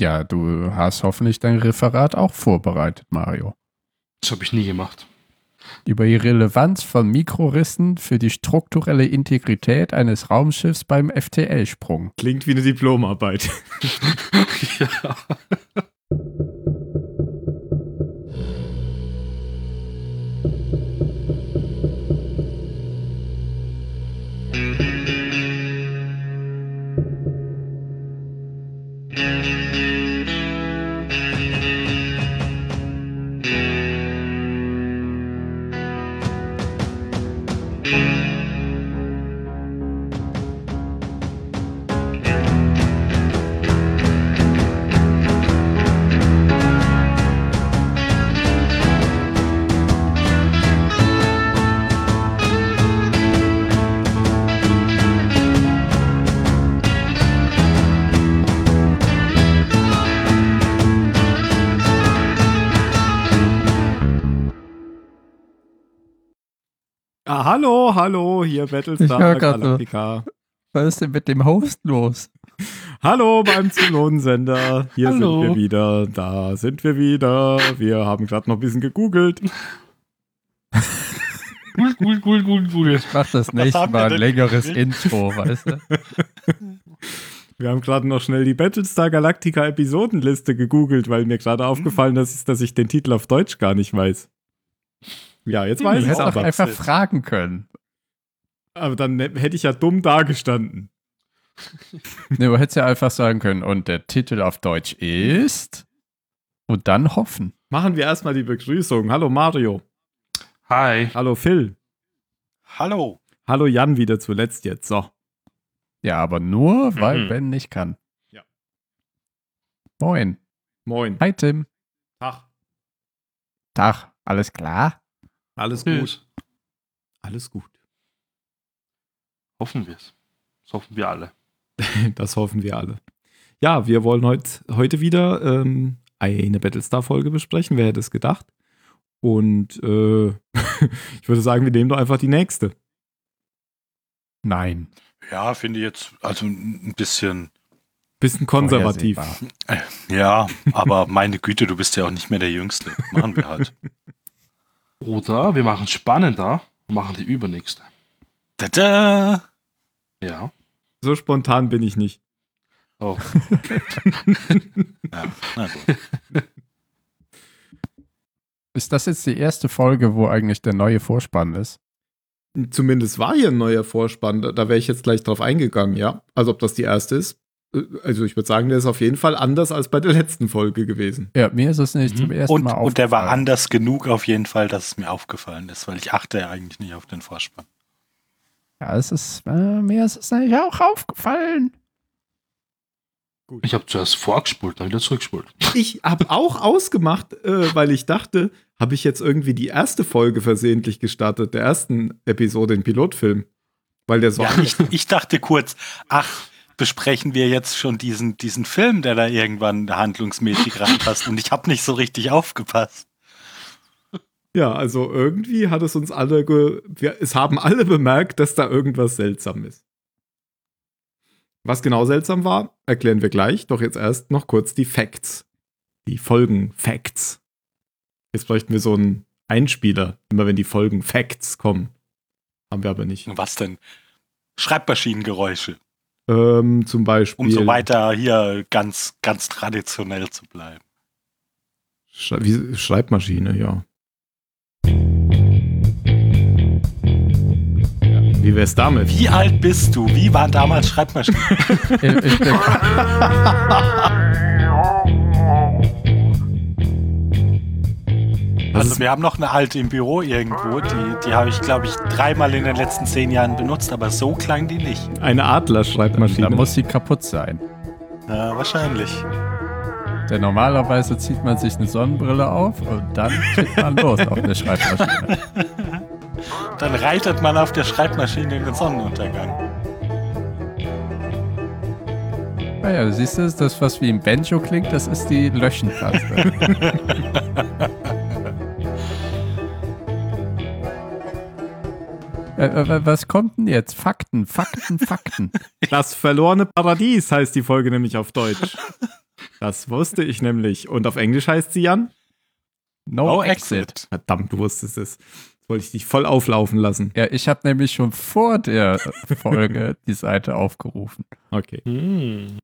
Ja, du hast hoffentlich dein Referat auch vorbereitet, Mario. Das habe ich nie gemacht. Über die Relevanz von Mikrorissen für die strukturelle Integrität eines Raumschiffs beim FTL-Sprung. Klingt wie eine Diplomarbeit. ja. Hallo, hier Battlestar so. Galactica. Was ist denn mit dem Host los? Hallo beim Zylonensender. Hier Hallo. sind wir wieder. Da sind wir wieder. Wir haben gerade noch ein bisschen gegoogelt. Cool, cool, cool, cool, cool. Ich mach das nächste Mal ein längeres? Intro, weißt du? Wir haben gerade noch schnell die Battlestar Galactica Episodenliste gegoogelt, weil mir gerade aufgefallen ist, dass ich den Titel auf Deutsch gar nicht weiß. Ja, jetzt Du weiß ich es doch aber. einfach fragen können. Aber dann hätte ich ja dumm dagestanden. Nee, du hättest ja einfach sagen können, und der Titel auf Deutsch ist. Und dann hoffen. Machen wir erstmal die Begrüßung. Hallo Mario. Hi. Hallo Phil. Hallo. Hallo Jan wieder zuletzt jetzt. So. Ja, aber nur, weil Mhm. Ben nicht kann. Ja. Moin. Moin. Hi Tim. Tag. Tag. Alles klar? Alles gut. Alles gut. Hoffen wir es. Das hoffen wir alle. Das hoffen wir alle. Ja, wir wollen heut, heute wieder ähm, eine Battlestar-Folge besprechen. Wer hätte es gedacht? Und äh, ich würde sagen, wir nehmen doch einfach die nächste. Nein. Ja, finde ich jetzt also ein bisschen. Bisschen konservativ. Ja, aber meine Güte, du bist ja auch nicht mehr der Jüngste. Machen wir halt. Oder wir machen spannender und machen die übernächste. Tada! Ja. So spontan bin ich nicht. Oh. Ja, na gut. Ist das jetzt die erste Folge, wo eigentlich der neue Vorspann ist? Zumindest war hier ein neuer Vorspann. Da, da wäre ich jetzt gleich drauf eingegangen, ja. Also ob das die erste ist. Äh, Also ich würde sagen, der ist auf jeden Fall anders als bei der letzten Folge gewesen. Ja, mir ist es nicht Mhm. zum ersten Und, Mal aufgefallen. und der war anders genug auf jeden Fall, dass es mir aufgefallen ist, weil ich achte ja eigentlich nicht auf den Vorspann. Ja, es ist, äh, mir ist es eigentlich auch aufgefallen. Ich habe zuerst vorgespult, dann wieder zurückgespult. Ich habe auch ausgemacht, äh, weil ich dachte, habe ich jetzt irgendwie die erste Folge versehentlich gestartet, der ersten Episode im Pilotfilm. Weil der so. Ja, ich, ich dachte kurz, ach, besprechen wir jetzt schon diesen, diesen Film, der da irgendwann handlungsmäßig reinpasst und ich habe nicht so richtig aufgepasst. Ja, also irgendwie hat es uns alle, ge wir, es haben alle bemerkt, dass da irgendwas seltsam ist. Was genau seltsam war, erklären wir gleich, doch jetzt erst noch kurz die Facts. Die Folgen-Facts. Jetzt bräuchten wir so einen Einspieler, immer wenn die Folgen-Facts kommen. Haben wir aber nicht. Was denn? Schreibmaschinengeräusche, Ähm, zum Beispiel. um so weiter hier ganz, ganz traditionell zu bleiben. Schrei wie, Schreibmaschine, ja. Wie wär's damit? Wie alt bist du? Wie waren damals Schreibmaschinen? Ich, Also wir haben noch eine alte im Büro irgendwo, die, die habe ich, glaube ich, dreimal in den letzten zehn Jahren benutzt, aber so klang die nicht. Eine da Adler-Schreibmaschine. muss sie kaputt sein. Ja, wahrscheinlich. Denn normalerweise zieht man sich eine Sonnenbrille auf und dann klickt man los auf eine Schreibmaschine. Dann reitet man auf der Schreibmaschine in den Sonnenuntergang. Naja, du siehst du, das, was wie ein Banjo klingt, das ist die Löschentaste. Äh, äh, was kommt denn jetzt? Fakten, Fakten, Fakten. Das verlorene Paradies heißt die Folge nämlich auf Deutsch. Das wusste ich nämlich. Und auf Englisch heißt sie Jan? No, No exit. exit. Verdammt, du wusstest es. Wollte ich dich voll auflaufen lassen. Ja, ich habe nämlich schon vor der Folge die Seite aufgerufen. Okay. Hm.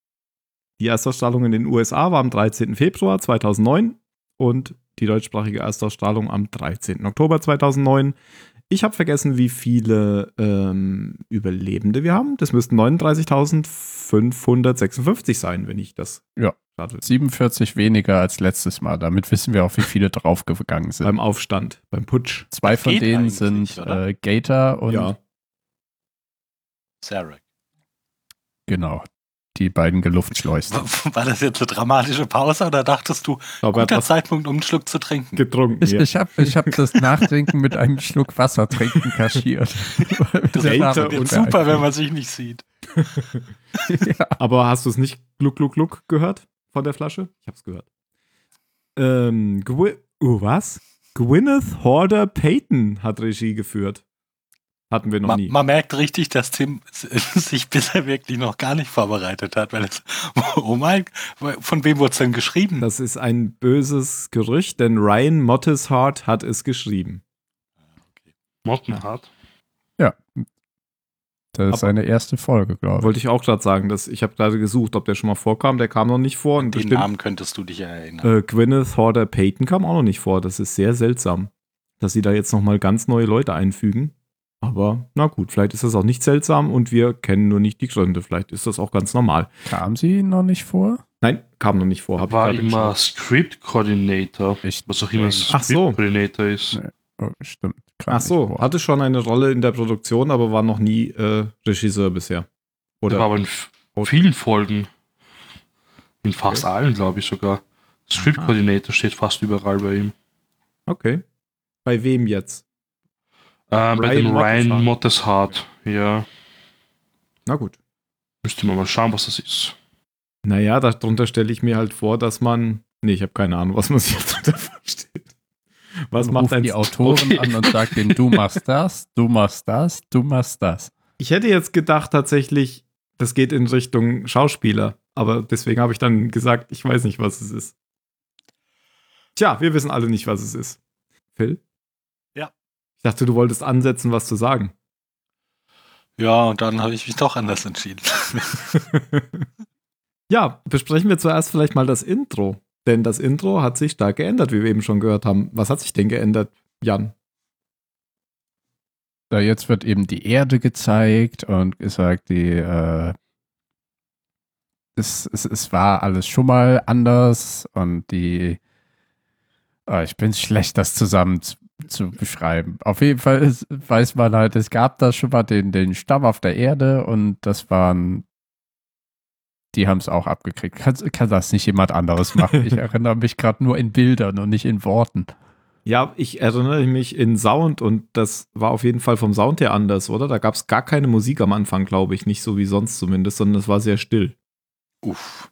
Die Erstausstrahlung in den USA war am 13. Februar 2009 und die deutschsprachige Erstausstrahlung am 13. Oktober 2009. Ich habe vergessen, wie viele ähm, Überlebende wir haben. Das müssten 39.556 sein, wenn ich das Ja. Gerade 47 weniger als letztes Mal. Damit wissen wir auch, wie viele draufgegangen sind. beim Aufstand, beim Putsch. Zwei von geht denen sind äh, Gator und ja, Sarah. genau, die beiden Geluftschleusen. War das jetzt eine dramatische Pause oder dachtest du, er hat guter Zeitpunkt, um einen Schluck zu trinken? getrunken. Ich, ich habe ich hab das Nachdenken mit einem Schluck Wasser trinken kaschiert. Das ist super, wenn man sich nicht sieht. ja. Aber hast du es nicht gluck, gluck, gluck gehört von der Flasche? Ich hab's gehört. Ähm, Gwy oh, was? Gwyneth Horder Payton hat Regie geführt. Hatten wir noch Man, nie. man merkt richtig, dass Tim sich bisher wirklich noch gar nicht vorbereitet hat, weil es, oh mein, von wem wurde es denn geschrieben? Das ist ein böses Gerücht, denn Ryan Mottishart hat es geschrieben. Mottenhart. Das ist seine erste Folge, glaube ich. Wollte ich auch gerade sagen, dass ich habe gerade gesucht, ob der schon mal vorkam. Der kam noch nicht vor. Und Den bestimmt, Namen könntest du dich erinnern. äh, Gwyneth Horder Payton kam auch noch nicht vor. Das ist sehr seltsam, dass sie da jetzt noch mal ganz neue Leute einfügen. Aber na gut, vielleicht ist das auch nicht seltsam und wir kennen nur nicht die Gründe. Vielleicht ist das auch ganz normal. Kam sie noch nicht vor? Nein, kam noch nicht vor. Hab War immer. Script Coordinator. Was auch immer Ach so. Script Coordinator ist. Nee. oh, stimmt. Ach so, vor. hatte schon eine Rolle in der Produktion, aber war noch nie äh, Regisseur bisher. Der war Oder aber in vielen Folgen. In fast allen, glaube ich sogar. Script. Coordinator steht fast überall bei ihm. okay. Bei wem jetzt? Ähm, bei Ryan dem Ryan. Motteshart. Ja. Na gut. Müsste man mal schauen, was das ist. Naja, darunter stelle ich mir halt vor, dass man. Nee, ich habe keine Ahnung, was man sich jetzt darunter vorstellt. Was Dann macht ruft die Autoren Okay. an und sagt denen, du machst das, du machst das, du machst das. Ich hätte jetzt gedacht, tatsächlich, das geht in Richtung Schauspieler. Aber deswegen habe ich dann gesagt, ich weiß nicht, was es ist. Tja, wir wissen alle nicht, was es ist. Phil? Ja. Ich dachte, du wolltest ansetzen, was zu sagen. Ja, und dann habe ich mich doch anders entschieden. ja, besprechen wir zuerst vielleicht mal das Intro. Denn das Intro hat sich stark geändert, wie wir eben schon gehört haben. Was hat sich denn geändert, Jan? Da jetzt wird eben die Erde gezeigt und gesagt, die, äh, es, es, es war alles schon mal anders und die, ah, ich bin schlecht, das zusammen zu, zu beschreiben. Auf jeden Fall ist, weiß man halt, es gab da schon mal den, den Stamm auf der Erde und das waren, die haben es auch abgekriegt. Kann, kann das nicht jemand anderes machen? Ich erinnere mich gerade nur in Bildern und nicht in Worten. Ja, ich erinnere mich in Sound und das war auf jeden Fall vom Sound her anders, oder? Da gab es gar keine Musik am Anfang, glaube ich. Nicht so wie sonst zumindest, sondern es war sehr still. Uff.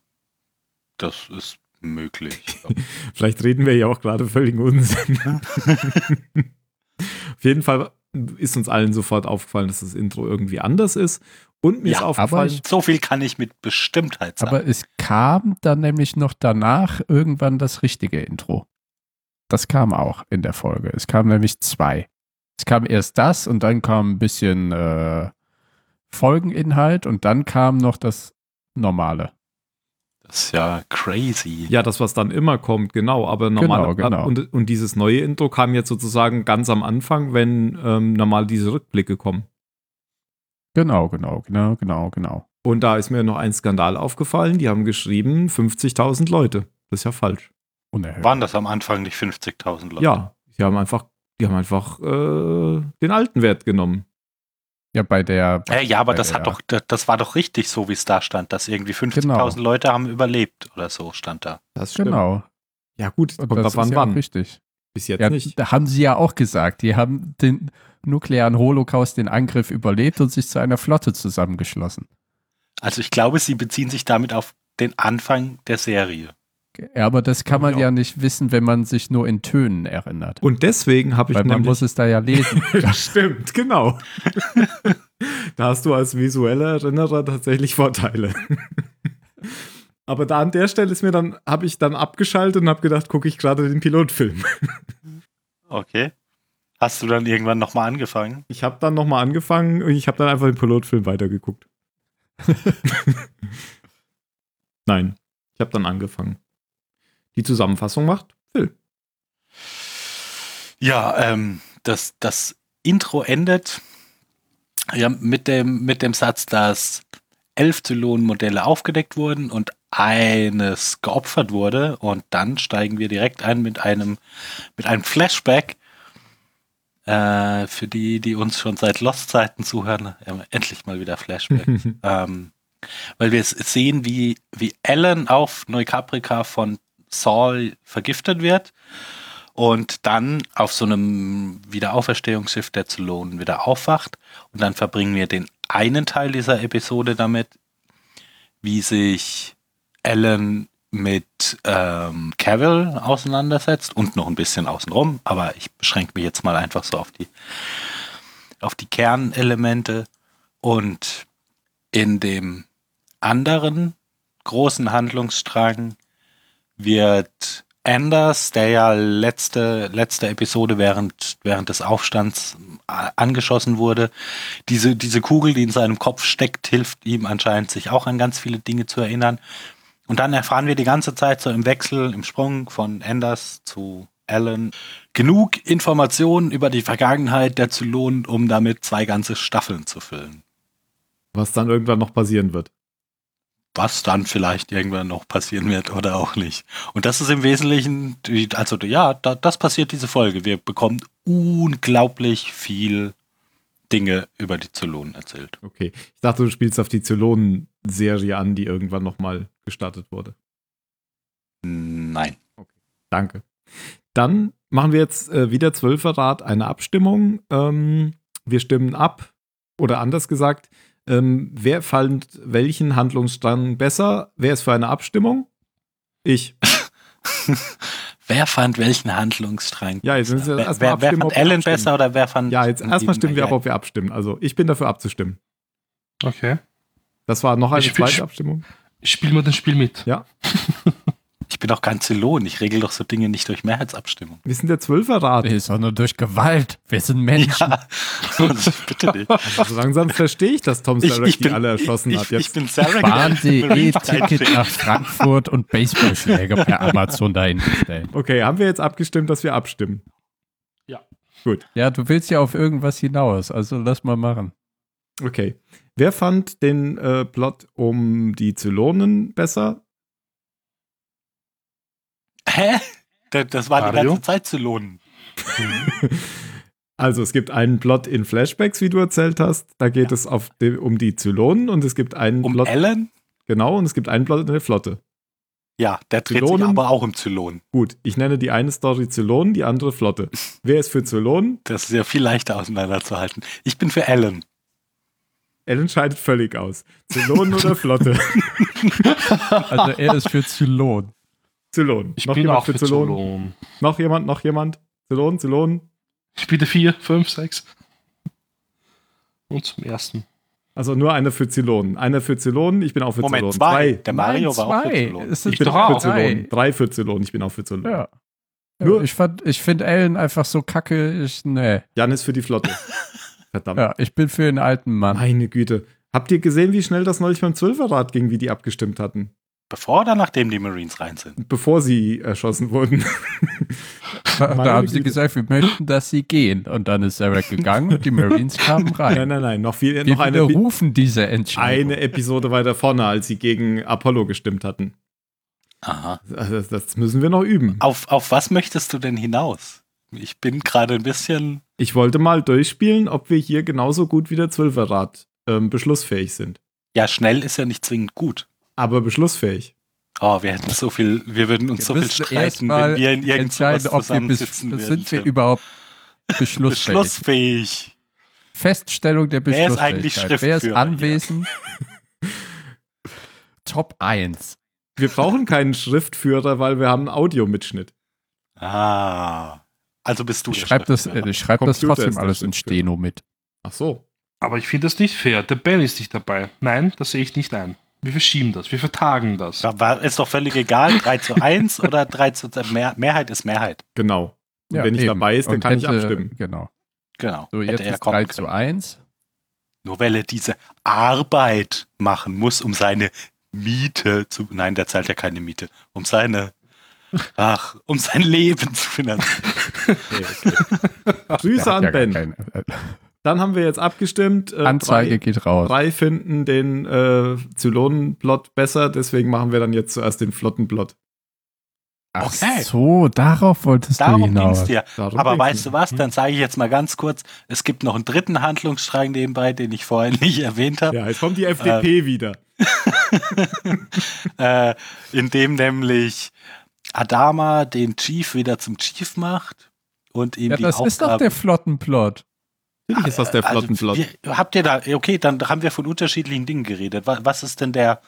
Das ist möglich. Vielleicht reden wir ja auch gerade völligen Unsinn. auf jeden Fall ist uns allen sofort aufgefallen, dass das Intro irgendwie anders ist. Und mir Ja, ist aber aufgefallen, ich- so viel kann ich mit Bestimmtheit sagen. Aber es kam dann nämlich noch danach irgendwann das richtige Intro. Das kam auch in der Folge. Es kam nämlich zwei. Es kam erst das und dann kam ein bisschen äh, Folgeninhalt und dann kam noch das normale. das ist ja crazy. ja, das, was dann immer kommt, genau, aber normal. Genau, genau. Und, und dieses neue Intro kam jetzt sozusagen ganz am Anfang, wenn ähm, normal diese Rückblicke kommen. Genau, genau, genau, genau, genau. Und da ist mir noch ein Skandal aufgefallen. Die haben geschrieben 50.000 Leute. Das ist ja falsch. Unerhört. Waren das am Anfang nicht 50.000 Leute? Ja, die haben einfach, die haben einfach äh, den alten Wert genommen. Ja, bei der. Äh, ja, aber das der- hat doch, das, das war doch richtig so, wie es da stand, dass irgendwie 50.000 Genau. Leute haben überlebt oder so stand da. Das Genau. Ja, gut, Und kommt das ist ja auch wann. richtig. Bis jetzt Ja, nicht. da haben sie ja auch gesagt. Die haben den nuklearen Holocaust, den Angriff überlebt und sich zu einer Flotte zusammengeschlossen. Also ich glaube, sie beziehen sich damit auf den Anfang der Serie. Ja, aber das kann man Ja. ja nicht wissen, wenn man sich nur in Tönen erinnert. Und deswegen habe ich Weil man muss es da ja lesen. Stimmt, genau. da hast du als visueller Erinnerer tatsächlich Vorteile. Aber da an der Stelle ist mir dann, habe ich dann abgeschaltet und habe gedacht, gucke ich gerade den Pilotfilm. Okay. Hast du dann irgendwann nochmal angefangen? Ich habe dann nochmal angefangen und ich habe dann einfach den Pilotfilm weitergeguckt. Nein, ich habe dann angefangen. Die Zusammenfassung macht Phil. Ja, ähm, das, das Intro endet ja, mit, dem, mit dem Satz, dass elf Zylonenmodelle aufgedeckt wurden und eines geopfert wurde. Und dann steigen wir direkt ein mit einem, mit einem Flashback. Äh, für die, die uns schon seit Lost-Zeiten zuhören, äh, endlich mal wieder Flashback. ähm, weil wir sehen, wie, wie Ellen auf Neukaprika von Saul vergiftet wird und dann auf so einem Wiederauferstehungsschiff der Zylonen wieder aufwacht. Und dann verbringen wir den einen Teil dieser Episode damit, wie sich Ellen mit ähm, Cavill auseinandersetzt und noch ein bisschen außenrum, aber ich beschränke mich jetzt mal einfach so auf die, auf die Kernelemente. Und in dem anderen großen Handlungsstrang wird Anders, der ja letzte, letzte Episode während, während des Aufstands angeschossen wurde, diese, diese Kugel, die in seinem Kopf steckt, hilft ihm anscheinend, sich auch an ganz viele Dinge zu erinnern. Und dann erfahren wir die ganze Zeit so im Wechsel, im Sprung von Anders zu Alan genug Informationen über die Vergangenheit der Zylonen, um damit zwei ganze Staffeln zu füllen. Was dann irgendwann noch passieren wird was dann vielleicht irgendwann noch passieren wird oder auch nicht. Und das ist im Wesentlichen, also ja, da, das passiert diese Folge. Wir bekommen unglaublich viel Dinge über die Zylonen erzählt. Okay. Ich dachte, du spielst auf die Zylonen-Serie an, die irgendwann nochmal gestartet wurde. Nein. Okay. Danke. Dann machen wir jetzt äh, wieder Zwölferrat eine Abstimmung. Ähm, wir stimmen ab. Oder anders gesagt, ähm, wer fand welchen Handlungsstrang besser? Wer ist für eine Abstimmung? Ich. wer fand welchen Handlungsstrang? Ja, jetzt müssen wir erstmal wer, wer fand Ellen besser oder wer fand. Ja, jetzt erstmal stimmen wir ab, ob wir abstimmen. Also ich bin dafür abzustimmen. Okay. Das war noch eine ich zweite Abstimmung. Ich spiele mal das Spiel mit. Ja. Ich bin doch kein Zylon. Ich regel doch so Dinge nicht durch Mehrheitsabstimmung. Wir sind der Zwölferrat. Nee, sondern durch Gewalt. Wir sind Menschen. Ja. bitte nicht. Also langsam verstehe ich, dass Tom Sarek die alle erschossen ich, hat. Jetzt. Ich bin Sarek. Bahn.de Ticket nach Frankfurt und Baseballschläger per Amazon dahin bestellen. Okay, haben wir jetzt abgestimmt, dass wir abstimmen? Ja. Gut. Ja, du willst ja auf irgendwas hinaus, also lass mal machen. Okay. Wer fand den äh, Plot um die Zylonen besser? Hä? Das war Mario? die ganze Zeit zu lohnen. Also es gibt einen Plot in Flashbacks, wie du erzählt hast. Da geht ja. es auf die, um die Zylonen und es gibt einen um Plot. Ellen? Genau, und es gibt einen Plot in der Flotte. Ja, der dreht Zylonen, sich aber auch im Zylon. Gut, ich nenne die eine Story Zylonen, die andere Flotte. Wer ist für Zylonen? Das ist ja viel leichter auseinanderzuhalten. Ich bin für Ellen. Ellen scheidet völlig aus. Zylonen oder Flotte? Also er ist für Zylon. Zylon. Ich noch bin auch für Zylon? Zylon. Noch jemand, noch jemand? Zylon, Zylon. Ich biete vier, fünf, sechs. Und zum ersten. Also nur eine für Zylon. Eine für Zylon, ich bin auch für Moment, Zylon. Zwei. Der Mario Nein, war auch für Zylon. Ich bin auch für Zylon. Drei für Zylon, ich bin auch für Zylon. Ja. Nur, ich ich finde Ellen einfach so kacke. Ich, nee. Jan ist für die Flotte. Verdammt. Ja, ich bin für den alten Mann. Meine Güte. Habt ihr gesehen, wie schnell das neulich beim Zwölferrad ging, wie die abgestimmt hatten? Bevor oder nachdem die Marines rein sind? Bevor sie erschossen wurden. da, da haben sie gesagt, wir möchten, dass sie gehen. Und dann ist Sarah gegangen und die Marines kamen rein. Nein, nein, nein. Noch, viel, wir noch eine, rufen diese Entscheidung. Eine Episode weiter vorne, als sie gegen Apollo gestimmt hatten. Aha. Also das müssen wir noch üben. Auf, auf was möchtest du denn hinaus? Ich bin gerade ein bisschen. Ich wollte mal durchspielen, ob wir hier genauso gut wie der Zwölferrat ähm, beschlussfähig sind. Ja, schnell ist ja nicht zwingend gut aber beschlussfähig. Oh, wir hätten so viel, wir würden uns wir so viel streiten, wenn wir in irgendwas zusammensitzen würden. Sind wir überhaupt beschlussfähig? beschlussfähig. Feststellung der Beschlussfähigkeit. Wer ist eigentlich Wer ist anwesend? Top 1. Wir brauchen keinen Schriftführer, weil wir haben einen Audiomitschnitt. Ah. Also bist du ich schreibe das, ich schreib das trotzdem alles in Steno mit. Ach so. Aber ich finde das nicht fair. Der Ben ist nicht dabei. Nein, das sehe ich nicht ein. Wir verschieben das, wir vertagen das. Ja, ist doch völlig egal, 3 zu 1 oder 3 zu Mehr, Mehrheit ist Mehrheit. Genau. Und wenn nicht eben. dabei ist, dann Und kann ich hätte- abstimmen. Genau. Genau. So, jetzt er ist kommen 3 können. zu 1. Nur weil er diese Arbeit machen muss, um seine Miete zu. Nein, der zahlt ja keine Miete. Um seine. Ach, um sein Leben zu finanzieren. Okay, okay. Grüße an Ja, Ben. äh, Dann haben wir jetzt abgestimmt. Äh, Anzeige drei, geht raus. drei finden den äh, Zylonenplot besser, deswegen machen wir dann jetzt zuerst den Flottenplot. Ach Okay. so, darauf wolltest du Darum ging hinaus. es dir. Darum Aber ging's weißt du was? Dann sage ich jetzt mal ganz kurz: Es gibt noch einen dritten Handlungsstrang nebenbei, den ich vorher nicht erwähnt habe. Ja, jetzt kommt die FDP wieder. äh, in dem nämlich Adama den Chief wieder zum Chief macht und ihm Ja, die das ist doch Aufgabe. der Flottenplot. Natürlich ist das der Also, Flottenplot. wie- habt ihr da, okay, dann haben wir von unterschiedlichen Dingen geredet. Was, was ist denn der,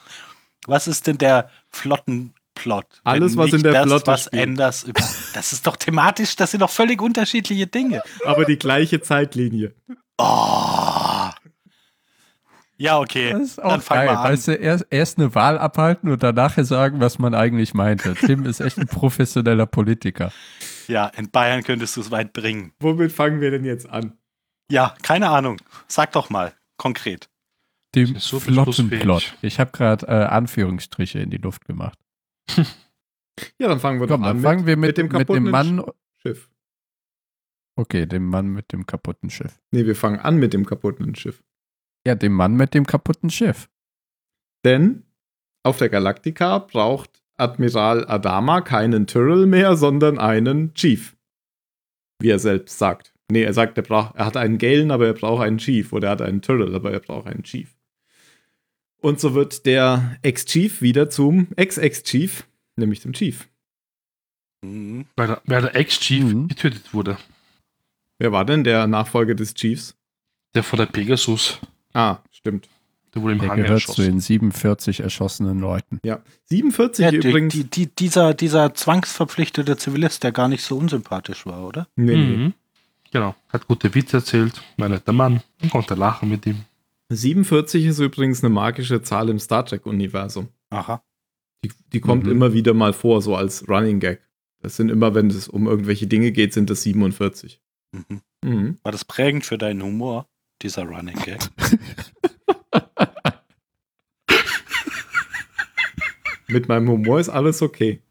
was ist denn der Flottenplot? Alles, was in der das, Flotte was spielt. Über, das ist doch thematisch, das sind doch völlig unterschiedliche Dinge. Aber die gleiche Zeitlinie. Oh. Ja, okay. Das ist dann auch fang geil. an. Weißt du, erst, erst eine Wahl abhalten und danach sagen, was man eigentlich meinte. Tim ist echt ein professioneller Politiker. Ja, in Bayern könntest du es weit bringen. Womit fangen wir denn jetzt an? Ja, keine Ahnung. Sag doch mal, konkret. Dem so Flottenplot. Ich habe gerade äh, Anführungsstriche in die Luft gemacht. Ja, dann fangen wir Komm, doch an dann fangen wir mit, dem mit dem kaputten Mann. Schiff. Okay, dem Mann mit dem kaputten Schiff. Nee, wir fangen an mit dem kaputten Schiff. Ja, dem Mann mit dem kaputten Schiff. Denn auf der Galactica braucht Admiral Adama keinen Tyrrell mehr, sondern einen Chief. Wie er selbst sagt. Nee, er sagt, er, braucht, er hat einen Galen, aber er braucht einen Chief. Oder er hat einen Tyrrell, aber er braucht einen Chief. Und so wird der Ex-Chief wieder zum Ex-Ex-Chief, nämlich dem Chief. Mhm. Weil der, weil der Ex-Chief Mhm. getötet wurde. Wer war denn der Nachfolger des Chiefs? Der von der Pegasus. Ah, stimmt. Der wurde im Der gehört zu erschossen. den 47 erschossenen Leuten. Ja. 47 Ja, die, übrigens. die, die, dieser, dieser zwangsverpflichtete Zivilist, der gar nicht so unsympathisch war, oder? nee, nee. Genau. Hat gute Witze erzählt. War ein netter Mann. Man konnte lachen mit ihm. 47 ist übrigens eine magische Zahl im Star Trek-Universum. Aha. Die, die kommt Mhm. immer wieder mal vor, so als Running Gag. Das sind immer, wenn es um irgendwelche Dinge geht, sind das 47. Mhm. Mhm. War das prägend für deinen Humor, dieser Running Gag? Mit meinem Humor ist alles okay.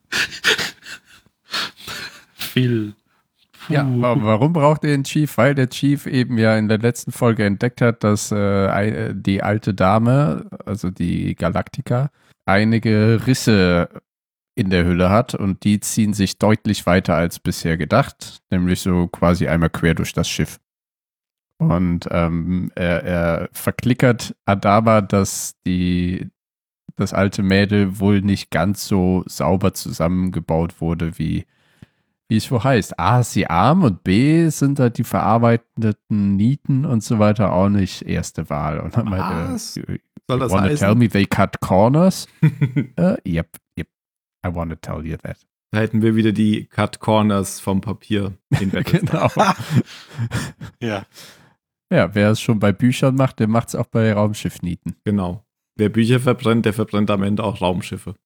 Viel. Ja, Puh. warum braucht er den Chief? Weil der Chief eben ja in der letzten Folge entdeckt hat, dass äh, ei- die alte Dame, also die Galactica, einige Risse in der Hülle hat und die ziehen sich deutlich weiter als bisher gedacht, nämlich so quasi einmal quer durch das Schiff. Und ähm, er, er verklickert Adama, dass die das alte Mädel wohl nicht ganz so sauber zusammengebaut wurde, wie wie es wo heißt. A ist sie arm und B sind da die verarbeiteten Nieten und so weiter auch nicht erste Wahl. Und dann meinte, Was? Soll das wanna tell heißen? me they cut corners? uh, yep, yep. I wanna tell you that. Da hätten wir wieder die Cut Corners vom Papier in genau. Ja. ja, wer es schon bei Büchern macht, der macht es auch bei Raumschiffnieten. Genau. Wer Bücher verbrennt, der verbrennt am Ende auch Raumschiffe.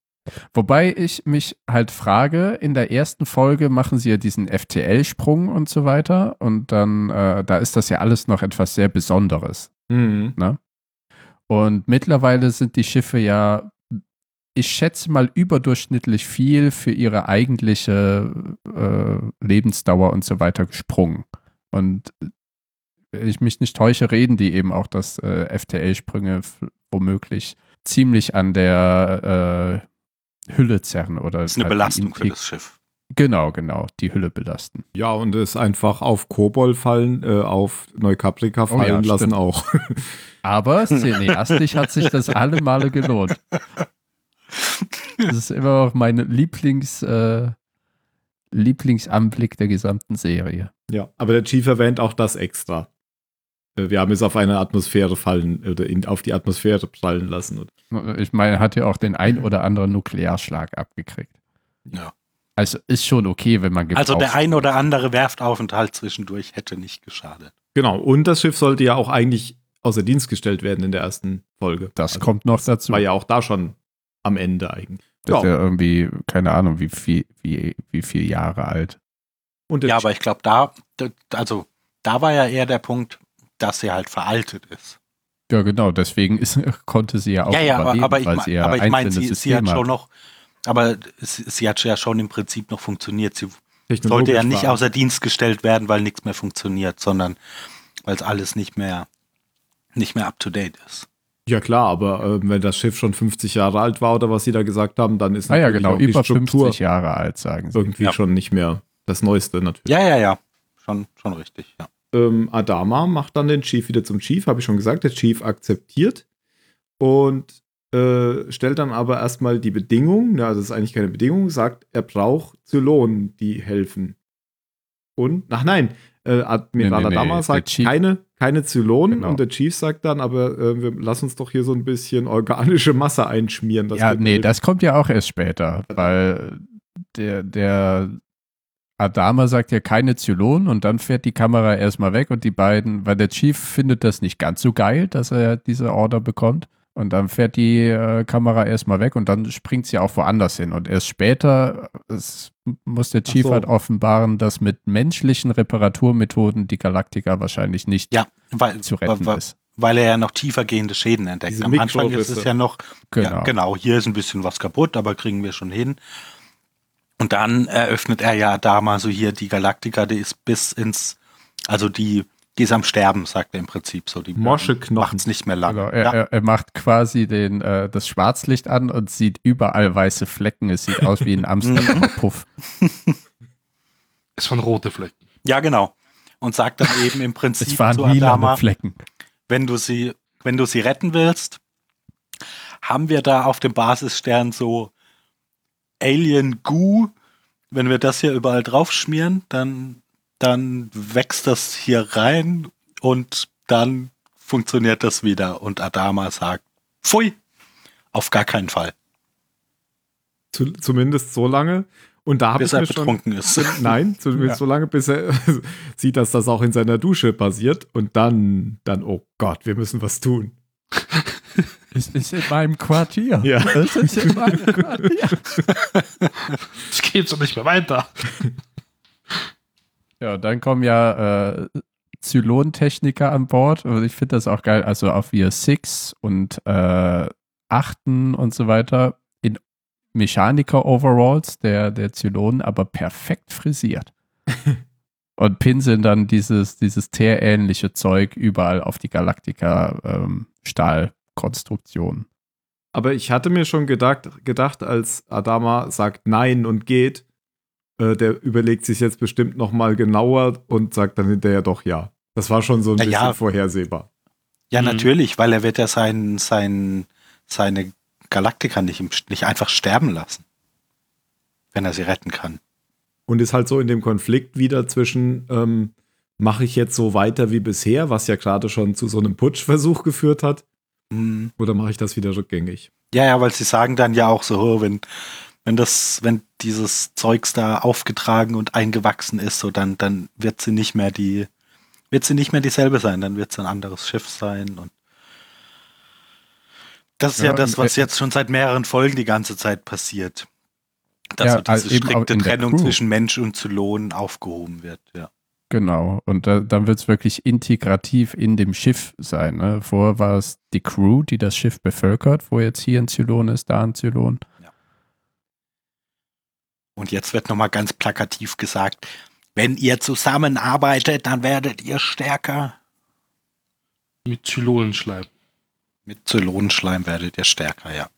Wobei ich mich halt frage, in der ersten Folge machen sie ja diesen FTL-Sprung und so weiter und dann, äh, da ist das ja alles noch etwas sehr Besonderes. Mhm. Und mittlerweile sind die Schiffe ja, ich schätze mal, überdurchschnittlich viel für ihre eigentliche äh, Lebensdauer und so weiter gesprungen. Und wenn ich mich nicht täusche, reden die eben auch, dass äh, FTL-Sprünge womöglich ziemlich an der äh, Hülle zerren oder Das ist eine halt Belastung für das Schiff. Genau, genau, die Hülle belasten. Ja, und es einfach auf Kobol fallen, äh, auf Neukaprika Oh fallen ja, lassen stimmt. auch. Aber cineastisch hat sich das alle Male gelohnt. Das ist immer noch mein Lieblings, äh, Lieblingsanblick der gesamten Serie. ja, aber der Chief erwähnt auch das extra. Äh, Wir haben es auf eine Atmosphäre fallen oder in, auf die Atmosphäre prallen lassen. Ich meine, er hat ja auch den ein oder anderen Nuklearschlag abgekriegt. Ja. Also ist schon okay, wenn man Also der ein oder andere Werftaufenthalt zwischendurch hätte nicht geschadet. Genau, und das Schiff sollte ja auch eigentlich außer Dienst gestellt werden in der ersten Folge. Das Also, kommt noch dazu. war ja auch da schon am Ende eigentlich. Das ist Ja. ja irgendwie, keine Ahnung, wie viel, wie, wie viel Jahre alt. Ja, aber ich glaube, da, da- also da war ja eher der Punkt, dass sie halt veraltet ist. Ja, genau, deswegen ist, konnte sie ja auch ja, ja, aber, überleben, aber ich, weil mein- sie ja aber ich meine, sie, sie hat schon noch, aber sie, sie hat ja schon im Prinzip noch funktioniert. Sie sollte ja nicht war- außer Dienst gestellt werden, weil nichts mehr funktioniert, sondern weil es alles nicht mehr, nicht mehr up to date ist. Ja klar, aber äh, wenn das Schiff schon 50 Jahre alt war oder was sie da gesagt haben, dann ist Ah ja, natürlich genau, auch die über Struktur 50 Jahre alt, sagen sie. irgendwie Ja. schon nicht mehr das Neueste natürlich. Ja, ja, ja. Schon, schon richtig, ja. Ähm, Adama macht dann den Chief wieder zum Chief, habe ich schon gesagt. Der Chief akzeptiert und äh, stellt dann aber erstmal die Bedingung, ja, das ist eigentlich keine Bedingung, sagt, er braucht Zylonen, die helfen. Und, ach nein, äh, Admiral Nee, nee, nee, Adama der sagt keine, keine Zylonen Genau. und der Chief sagt dann, aber äh, wir lass uns doch hier so ein bisschen organische Masse einschmieren. ja, nee, das kommt ja auch erst später, weil der, der Adama sagt ja keine Zylonen und dann fährt die Kamera erstmal weg und die beiden, weil der Chief findet das nicht ganz so geil, dass er diese Order bekommt. Und dann fährt die äh, Kamera erstmal weg und dann springt sie auch woanders hin. Und erst später äh, es muss der Chief so. halt offenbaren, dass mit menschlichen Reparaturmethoden die Galaktika wahrscheinlich nicht Ja, weil, zu retten weil, ist. weil er ja noch tiefergehende Schäden entdeckt. Diese Am Anfang ist es ja noch, Genau. ja, genau, hier ist ein bisschen was kaputt, aber kriegen wir schon hin. Und dann eröffnet er ja da mal so hier die Galaktika, die ist bis ins, also die, die ist am Sterben, sagt er im Prinzip so. Die Moscheknochen. macht's nicht mehr lang. Genau, er, ja. er, er macht quasi den, äh, das Schwarzlicht an und sieht überall weiße Flecken. Es sieht aus wie ein Amsterdamer Puff. Es waren rote Flecken. ja, genau. Und sagt dann eben im Prinzip Es waren zu Adama, Flecken. wenn du sie, wenn du sie retten willst, haben wir da auf dem Basisstern so Alien Goo. Wenn wir das hier überall draufschmieren, dann, dann wächst das hier rein und dann funktioniert das wieder. Und Adama sagt, pfui, auf gar keinen Fall, Zu, zumindest so lange. Und da habe bis ich er mir schon, betrunken ist. Nein, zumindest Ja. so lange, bis er sieht, dass das auch in seiner Dusche passiert. Und dann, dann, oh Gott, wir müssen was tun. Es ist in meinem Quartier. Ja. Es ist in meinem Quartier. Es geht so nicht mehr weiter. Ja, dann kommen ja äh, Zylontechniker an Bord. Und ich finde das auch geil. Also auch wir Six und äh, Achten und so weiter in Mechaniker-Overalls der, der Zylonen, aber perfekt frisiert. und pinseln dann dieses, dieses teerähnliche Zeug überall auf die Galaktika ähm, Stahlkonstruktion. Aber ich hatte mir schon gedacht, gedacht als Adama sagt Nein und geht, äh, der überlegt sich jetzt bestimmt noch mal genauer und sagt dann hinterher doch ja. Das war schon so ein Na bisschen ja. vorhersehbar. Ja, Mhm. natürlich, weil er wird ja sein, sein, seine Galaktika nicht, nicht einfach sterben lassen, wenn er sie retten kann. Und ist halt so in dem Konflikt wieder zwischen, ähm, mache ich jetzt so weiter wie bisher, was ja gerade schon zu so einem Putschversuch geführt hat, Mhm. oder mache ich das wieder rückgängig? Ja, ja, weil sie sagen dann ja auch so, oh, wenn, wenn das, wenn dieses Zeugs da aufgetragen und eingewachsen ist, so dann, dann wird sie nicht mehr die, wird sie nicht mehr dieselbe sein, dann wird es ein anderes Schiff sein und das ist ja, Ja, das, was äh, jetzt schon seit mehreren Folgen die ganze Zeit passiert. Dass Ja, so diese also strikte Trennung zwischen Mensch und Zylon aufgehoben wird, ja. Genau, und da, dann wird es wirklich integrativ in dem Schiff sein. Ne? Vorher war es die Crew, die das Schiff bevölkert, wo jetzt hier ein Zylon ist, da ein Zylon. Und jetzt wird nochmal ganz plakativ gesagt, wenn ihr zusammenarbeitet, dann werdet ihr stärker. Mit Zylonenschleim. Mit Zylonenschleim werdet ihr stärker, ja.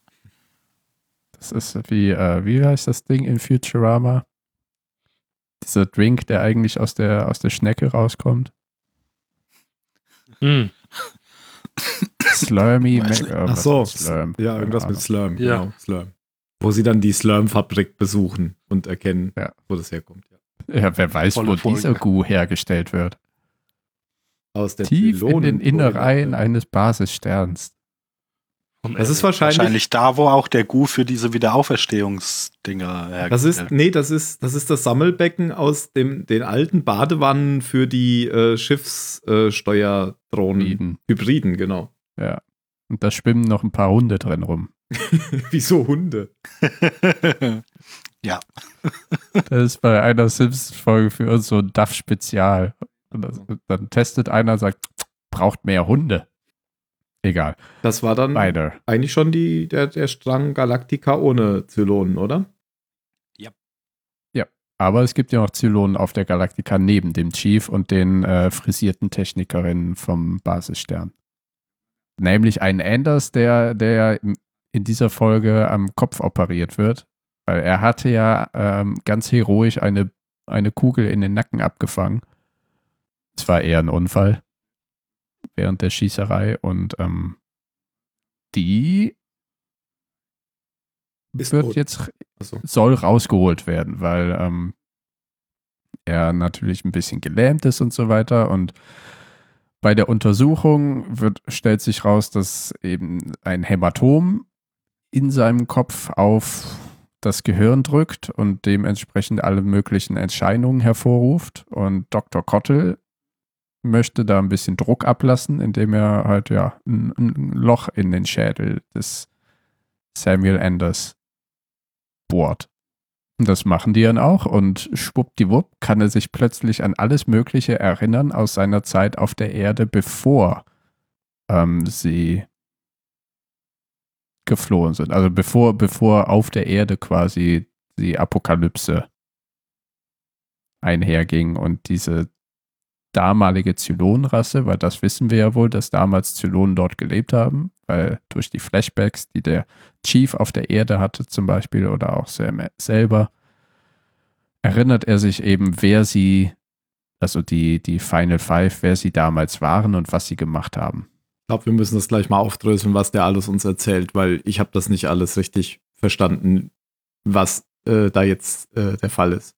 Das ist wie, äh, wie heißt das Ding in Futurama? Dieser Drink, der eigentlich aus der, aus der Schnecke rauskommt. Hm. Slurmy. Ach so, Slurm? ja, irgendwas mit. Slurm, Ja. genau, Slurm. Wo sie dann die Slurm-Fabrik besuchen und erkennen, Ja. wo das herkommt. Ja. Ja, wer weiß, Volle wo Folge. dieser Gu hergestellt wird. Aus der Tief in den Innereien eines Basissterns. Von Das ist wahrscheinlich, Wahrscheinlich da, wo auch der Gu für diese Wiederauferstehungsdinger hergestellt das ist, nee, das ist, das ist das Sammelbecken aus dem, den alten Badewannen für die äh, Schiffssteuerdrohnen. Hybriden. Hybriden, genau. Ja. Und da schwimmen noch ein paar Hunde drin rum. Wieso Hunde? Das ist bei einer Simpsons-Folge für uns so ein DAF-Spezial. Und dann testet einer, sagt, braucht mehr Hunde. Egal, Das war dann weiter. eigentlich schon die, der, der Strang Galactica ohne Zylonen, oder? Aber es gibt ja noch Zylonen auf der Galaktika neben dem Chief und den äh, frisierten Technikerinnen vom Basisstern. Nämlich einen Anders, der, der in dieser Folge am Kopf operiert wird. Weil er hatte ja ähm, ganz heroisch eine, eine Kugel in den Nacken abgefangen. Es war eher ein Unfall während der Schießerei und ähm, die Ist wird tot. jetzt Achso. soll rausgeholt werden, weil ähm, er natürlich ein bisschen gelähmt ist und so weiter. Und bei der Untersuchung wird, stellt sich raus, dass eben ein Hämatom in seinem Kopf auf das Gehirn drückt und dementsprechend alle möglichen Entscheidungen hervorruft. Und Dr. Kottel möchte da ein bisschen Druck ablassen, indem er halt ja ein, ein Loch in den Schädel des Samuel Anders bohrt. Und Das machen die dann auch und schwuppdiwupp kann er sich plötzlich an alles Mögliche erinnern aus seiner Zeit auf der Erde, bevor ähm, sie geflohen sind. Also bevor, bevor auf der Erde quasi die Apokalypse einherging und diese damalige Zylonenrasse, weil das wissen wir ja wohl, dass damals Zylonen dort gelebt haben, weil durch die Flashbacks, die der Chief auf der Erde hatte zum Beispiel oder auch Sam selber, erinnert er sich eben, wer sie, also die, die Final Five, wer sie damals waren und was sie gemacht haben. Ich glaube, wir müssen das gleich mal aufdröseln, was der alles uns erzählt, weil ich habe das nicht alles richtig verstanden, was äh, da jetzt äh, der Fall ist.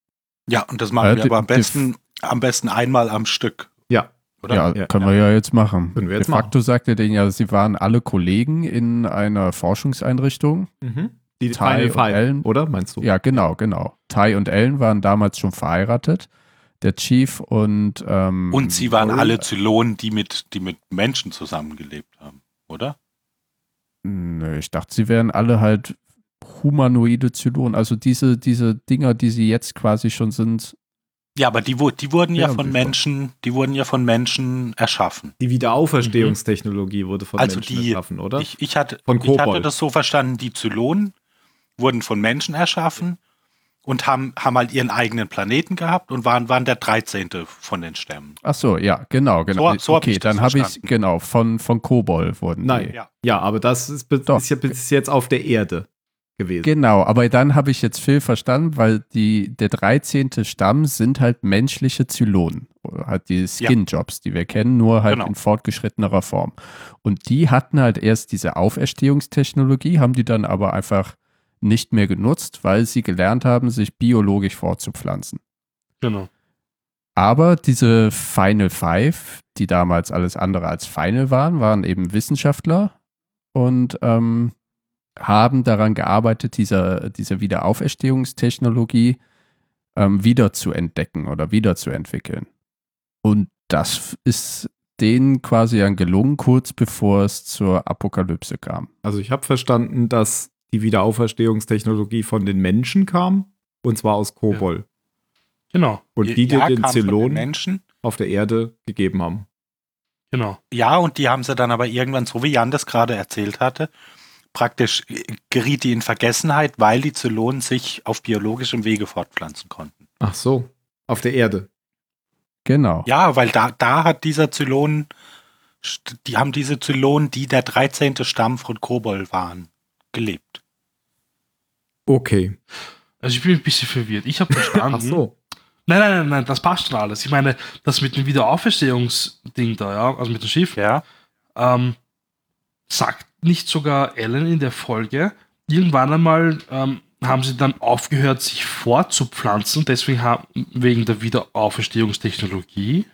Ja, und das machen Äh, wir die- aber am besten, am besten einmal am Stück. Ja. Oder? Ja, Ja, können wir ja jetzt machen. Können wir jetzt De facto sagt er denen ja, sie waren alle Kollegen in einer Forschungseinrichtung. Die Ty und Five, Ellen. oder meinst du? Ja, genau, genau. Ty und Ellen waren damals schon verheiratet. Der Chief und ähm, Und sie waren Rory- alle Zylonen, die mit, die mit Menschen zusammengelebt haben, oder? Nö, ich dachte, sie wären alle halt humanoide Zylonen. Also diese, diese Dinger, die sie jetzt quasi schon sind. Ja, aber die, die wurden ja Ja, von Menschen, die wurden ja von Menschen erschaffen. Die Wiederauferstehungstechnologie wurde von Also Menschen die- erschaffen, oder? Ich, ich, hatte, Von ich hatte das so verstanden, die Zylonen wurden von Menschen erschaffen und haben, haben halt ihren eigenen Planeten gehabt und waren, waren der 13. von den Stämmen. Ach so, ja, genau, genau. So- so hab okay, das dann habe ich, genau, von, von Kobol wurden Nein. die. Ja. ja, aber das ist, ist bis jetzt auf der Erde gewesen. Genau, aber dann habe ich jetzt viel verstanden, weil die, der 13. Stamm sind halt menschliche Zylonen. Halt die Skin-Jobs, die wir kennen, nur halt Genau. in fortgeschrittenerer Form. Und die hatten halt erst diese Auferstehungstechnologie, haben die dann aber einfach nicht mehr genutzt, weil sie gelernt haben, sich biologisch fortzupflanzen. Genau. Aber diese Final Five, die damals alles andere als Final waren, waren eben Wissenschaftler und ähm, haben daran gearbeitet, diese, diese Wiederauferstehungstechnologie ähm, wieder zu entdecken oder wieder zu entwickeln. Und das ist denen quasi dann gelungen, kurz bevor es zur Apokalypse kam. Also ich habe verstanden, dass die Wiederauferstehungstechnologie von den Menschen kam, und zwar aus Kobol. Genau. Und die, die Ja, den von den Zylonen Menschen. auf der Erde gegeben haben. Genau. Ja, und die haben sie dann aber irgendwann, so wie Jan das gerade erzählt hatte, praktisch äh, geriet die in Vergessenheit, weil die Zylonen sich auf biologischem Wege fortpflanzen konnten. Ach so, auf der Erde. Genau. Ja, weil da, da hat dieser Zylon, die haben diese Zylonen, die der 13. Stamm von Kobol waren, gelebt. Okay. Also ich bin ein bisschen verwirrt. Ich habe verstanden. Ach so. Nein, nein, nein, nein, das passt schon alles. Ich meine, das mit dem Wiederauferstehungsding da, ja, also mit dem Schiff, Ja. ähm, sagt nicht sogar Ellen in der Folge, irgendwann einmal ähm, haben sie dann aufgehört, sich fortzupflanzen, deswegen haben, wegen der Wiederauferstehungstechnologie.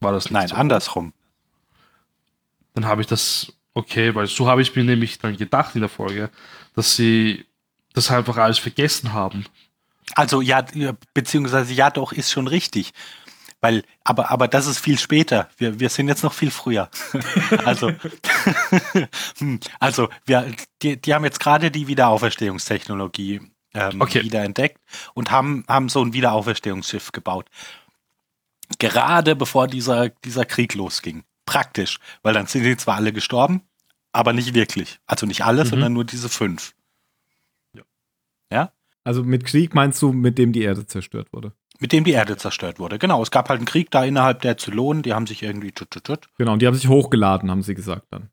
War das nicht Nein, so? andersrum. Dann habe ich das Okay, weil so habe ich mir nämlich dann gedacht in der Folge, dass sie das einfach alles vergessen haben. Also ja, ja, beziehungsweise ja, doch, ist schon richtig. Weil, aber, aber das ist viel später. Wir, wir sind jetzt noch viel früher. also, Hm, also wir, die, die haben jetzt gerade die Wiederauferstehungstechnologie ähm, Okay. wiederentdeckt und haben, haben so ein Wiederauferstehungsschiff gebaut. Gerade bevor dieser, dieser Krieg losging. Praktisch. Weil dann sind die zwar alle gestorben, aber nicht wirklich. Also nicht alle, Mhm. sondern nur diese fünf. Also mit Krieg meinst du, mit dem die Erde zerstört wurde? Mit dem die Erde zerstört wurde. Genau, es gab halt einen Krieg da innerhalb der Zylonen, die haben sich irgendwie tut, tut, tut. Genau, und die haben sich hochgeladen, haben sie gesagt dann.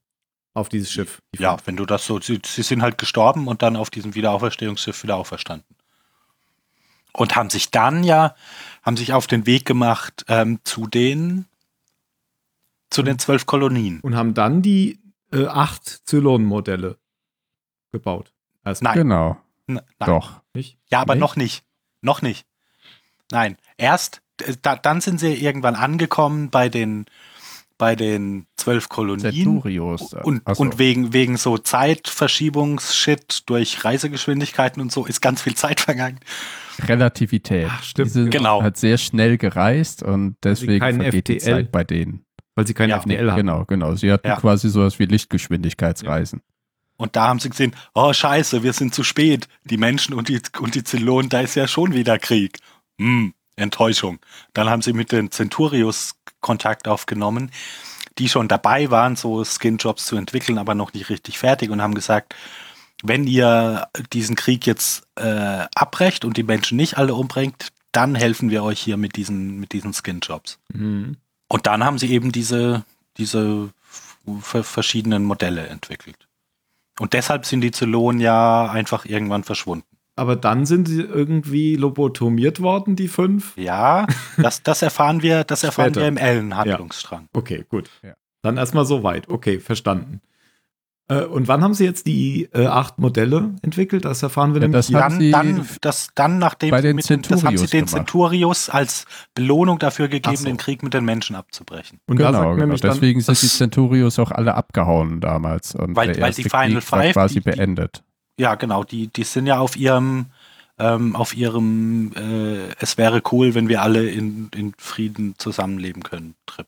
Auf dieses Schiff. Die Ja, wenn du das so, sie, sie sind halt gestorben und dann auf diesem Wiederauferstehungsschiff wieder auferstanden. Und haben sich dann ja, haben sich auf den Weg gemacht ähm, zu den, zu den zwölf Kolonien. Und haben dann die äh, acht Zylonenmodelle gebaut. Also, Nein. Genau, N- Nein. doch. Nicht? Ja, aber Nicht? noch nicht. Noch nicht. Nein. Erst, äh, da, dann sind sie irgendwann angekommen bei den, bei den zwölf Kolonien. Centurios. Und, so. und wegen, wegen so Zeitverschiebungsshit durch Reisegeschwindigkeiten und so ist ganz viel Zeit vergangen. Relativität. Ach, stimmt. Die sind Genau. halt sehr schnell gereist und deswegen vergeht die FTL Zeit bei denen. Weil sie kein Ja, FDL haben. Genau, genau. Sie hatten Ja. quasi sowas wie Lichtgeschwindigkeitsreisen. Und da haben sie gesehen, oh scheiße, wir sind zu spät. Die Menschen und die, und die Zylonen, da ist ja schon wieder Krieg. Hm, Enttäuschung. Dann haben sie mit den Centurios Kontakt aufgenommen, die schon dabei waren, so Skinjobs zu entwickeln, aber noch nicht richtig fertig und haben gesagt, wenn ihr diesen Krieg jetzt äh, abbrecht und die Menschen nicht alle umbringt, dann helfen wir euch hier mit diesen, mit diesen Skinjobs. Mhm. Und dann haben sie eben diese, diese verschiedenen Modelle entwickelt. Und deshalb sind die Zylonen ja einfach irgendwann verschwunden. Aber dann sind sie irgendwie lobotomiert worden, die fünf. Ja, das, das erfahren wir, das erfahren Später. wir im Ellen-Handlungsstrang. Okay, gut. Ja. Dann erstmal so weit. Okay, verstanden. Äh, und wann haben sie jetzt die äh, acht Modelle entwickelt? Das erfahren wir Ja, nämlich das Dann, sie dann, das, dann nachdem bei sie den mit den, das haben sie Centurios den gemacht. Centurios als Belohnung dafür gegeben, so. den Krieg mit den Menschen abzubrechen. Und da genau, sagt genau. nämlich dann, Deswegen sind die Centurios auch alle abgehauen damals. Und Weil- der weil erste die Final Krieg war Five, quasi die- die- beendet. Ja, genau, die, die sind ja auf ihrem, ähm, auf ihrem, äh, es wäre cool, wenn wir alle in, in Frieden zusammenleben können, Trip.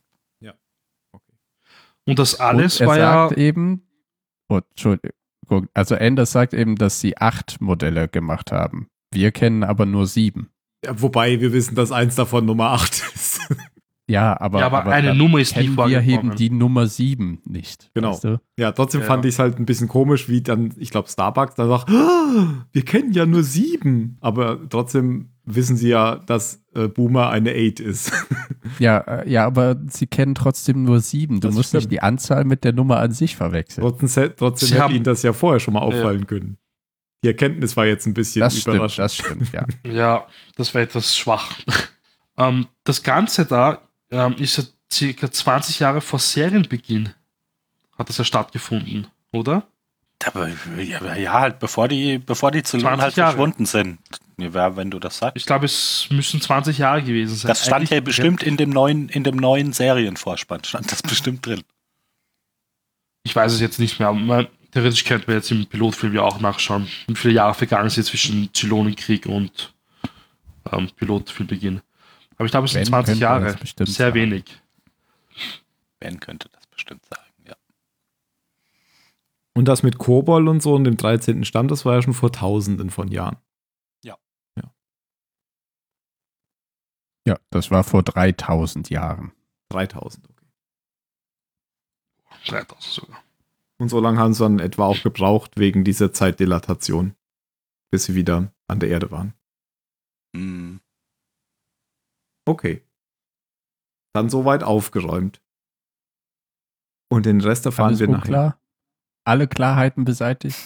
Und das alles und er war ja. sagt eben, oh, Entschuldigung, also Anders sagt eben, dass sie acht Modelle gemacht haben. Wir kennen aber nur sieben. ja, wobei wir wissen, dass eins davon Nummer acht ist. Ja, aber, ja, aber, eine da Nummer ist nie kennen wir eben vorgekommen. die Nummer sieben nicht. Genau. Weißt du? ja, trotzdem Ja. fand ich es halt ein bisschen komisch, wie dann, ich glaube, Starbucks dann sagt, "Ah, wir kennen ja nur sieben. Aber trotzdem wissen sie ja, dass äh, Boomer eine Eight ist. Ja, äh, ja, aber sie kennen trotzdem nur sieben. Du Das musst stimmt. nicht die Anzahl mit der Nummer an sich verwechseln. trotzdem trotzdem hätte ihnen das ja vorher schon mal auffallen können. Die Erkenntnis war jetzt ein bisschen Das stimmt, überraschend. das stimmt, ja. Ja, das war etwas schwach. ähm, das Ganze da ähm, ist ja circa 20 Jahre vor Serienbeginn hat das ja stattgefunden, oder? Aber, ja, ja, halt, bevor die, bevor die Zylonen 20 halt Jahre. verschwunden sind. Ja, wenn du das sagst. Ich glaube, es müssen 20 Jahre gewesen sein. Das stand ja bestimmt in dem neuen, in dem neuen Serienvorspann, stand das bestimmt drin. Ich weiß es jetzt nicht mehr, aber theoretisch könnte man jetzt im Pilotfilm ja auch nachschauen, wie viele Jahre vergangen sind zwischen Zylonenkrieg und ähm, Pilotfilmbeginn. Aber ich glaube, es sind Ben 20 könnte Jahre. Sehr sagen. wenig. Ben könnte das bestimmt sagen, ja. Und das mit Kobol und so und dem 13. Stamm, das war ja schon vor Tausenden von Jahren. Ja, das war vor 3000 Jahren. 3000, okay. 3000 sogar. Und so lange haben sie dann etwa auch gebraucht wegen dieser Zeitdilatation, bis sie wieder an der Erde waren. Hm. Okay. Dann soweit aufgeräumt. Und den Rest erfahren Alles wir nachher. Alle Klarheiten beseitigt?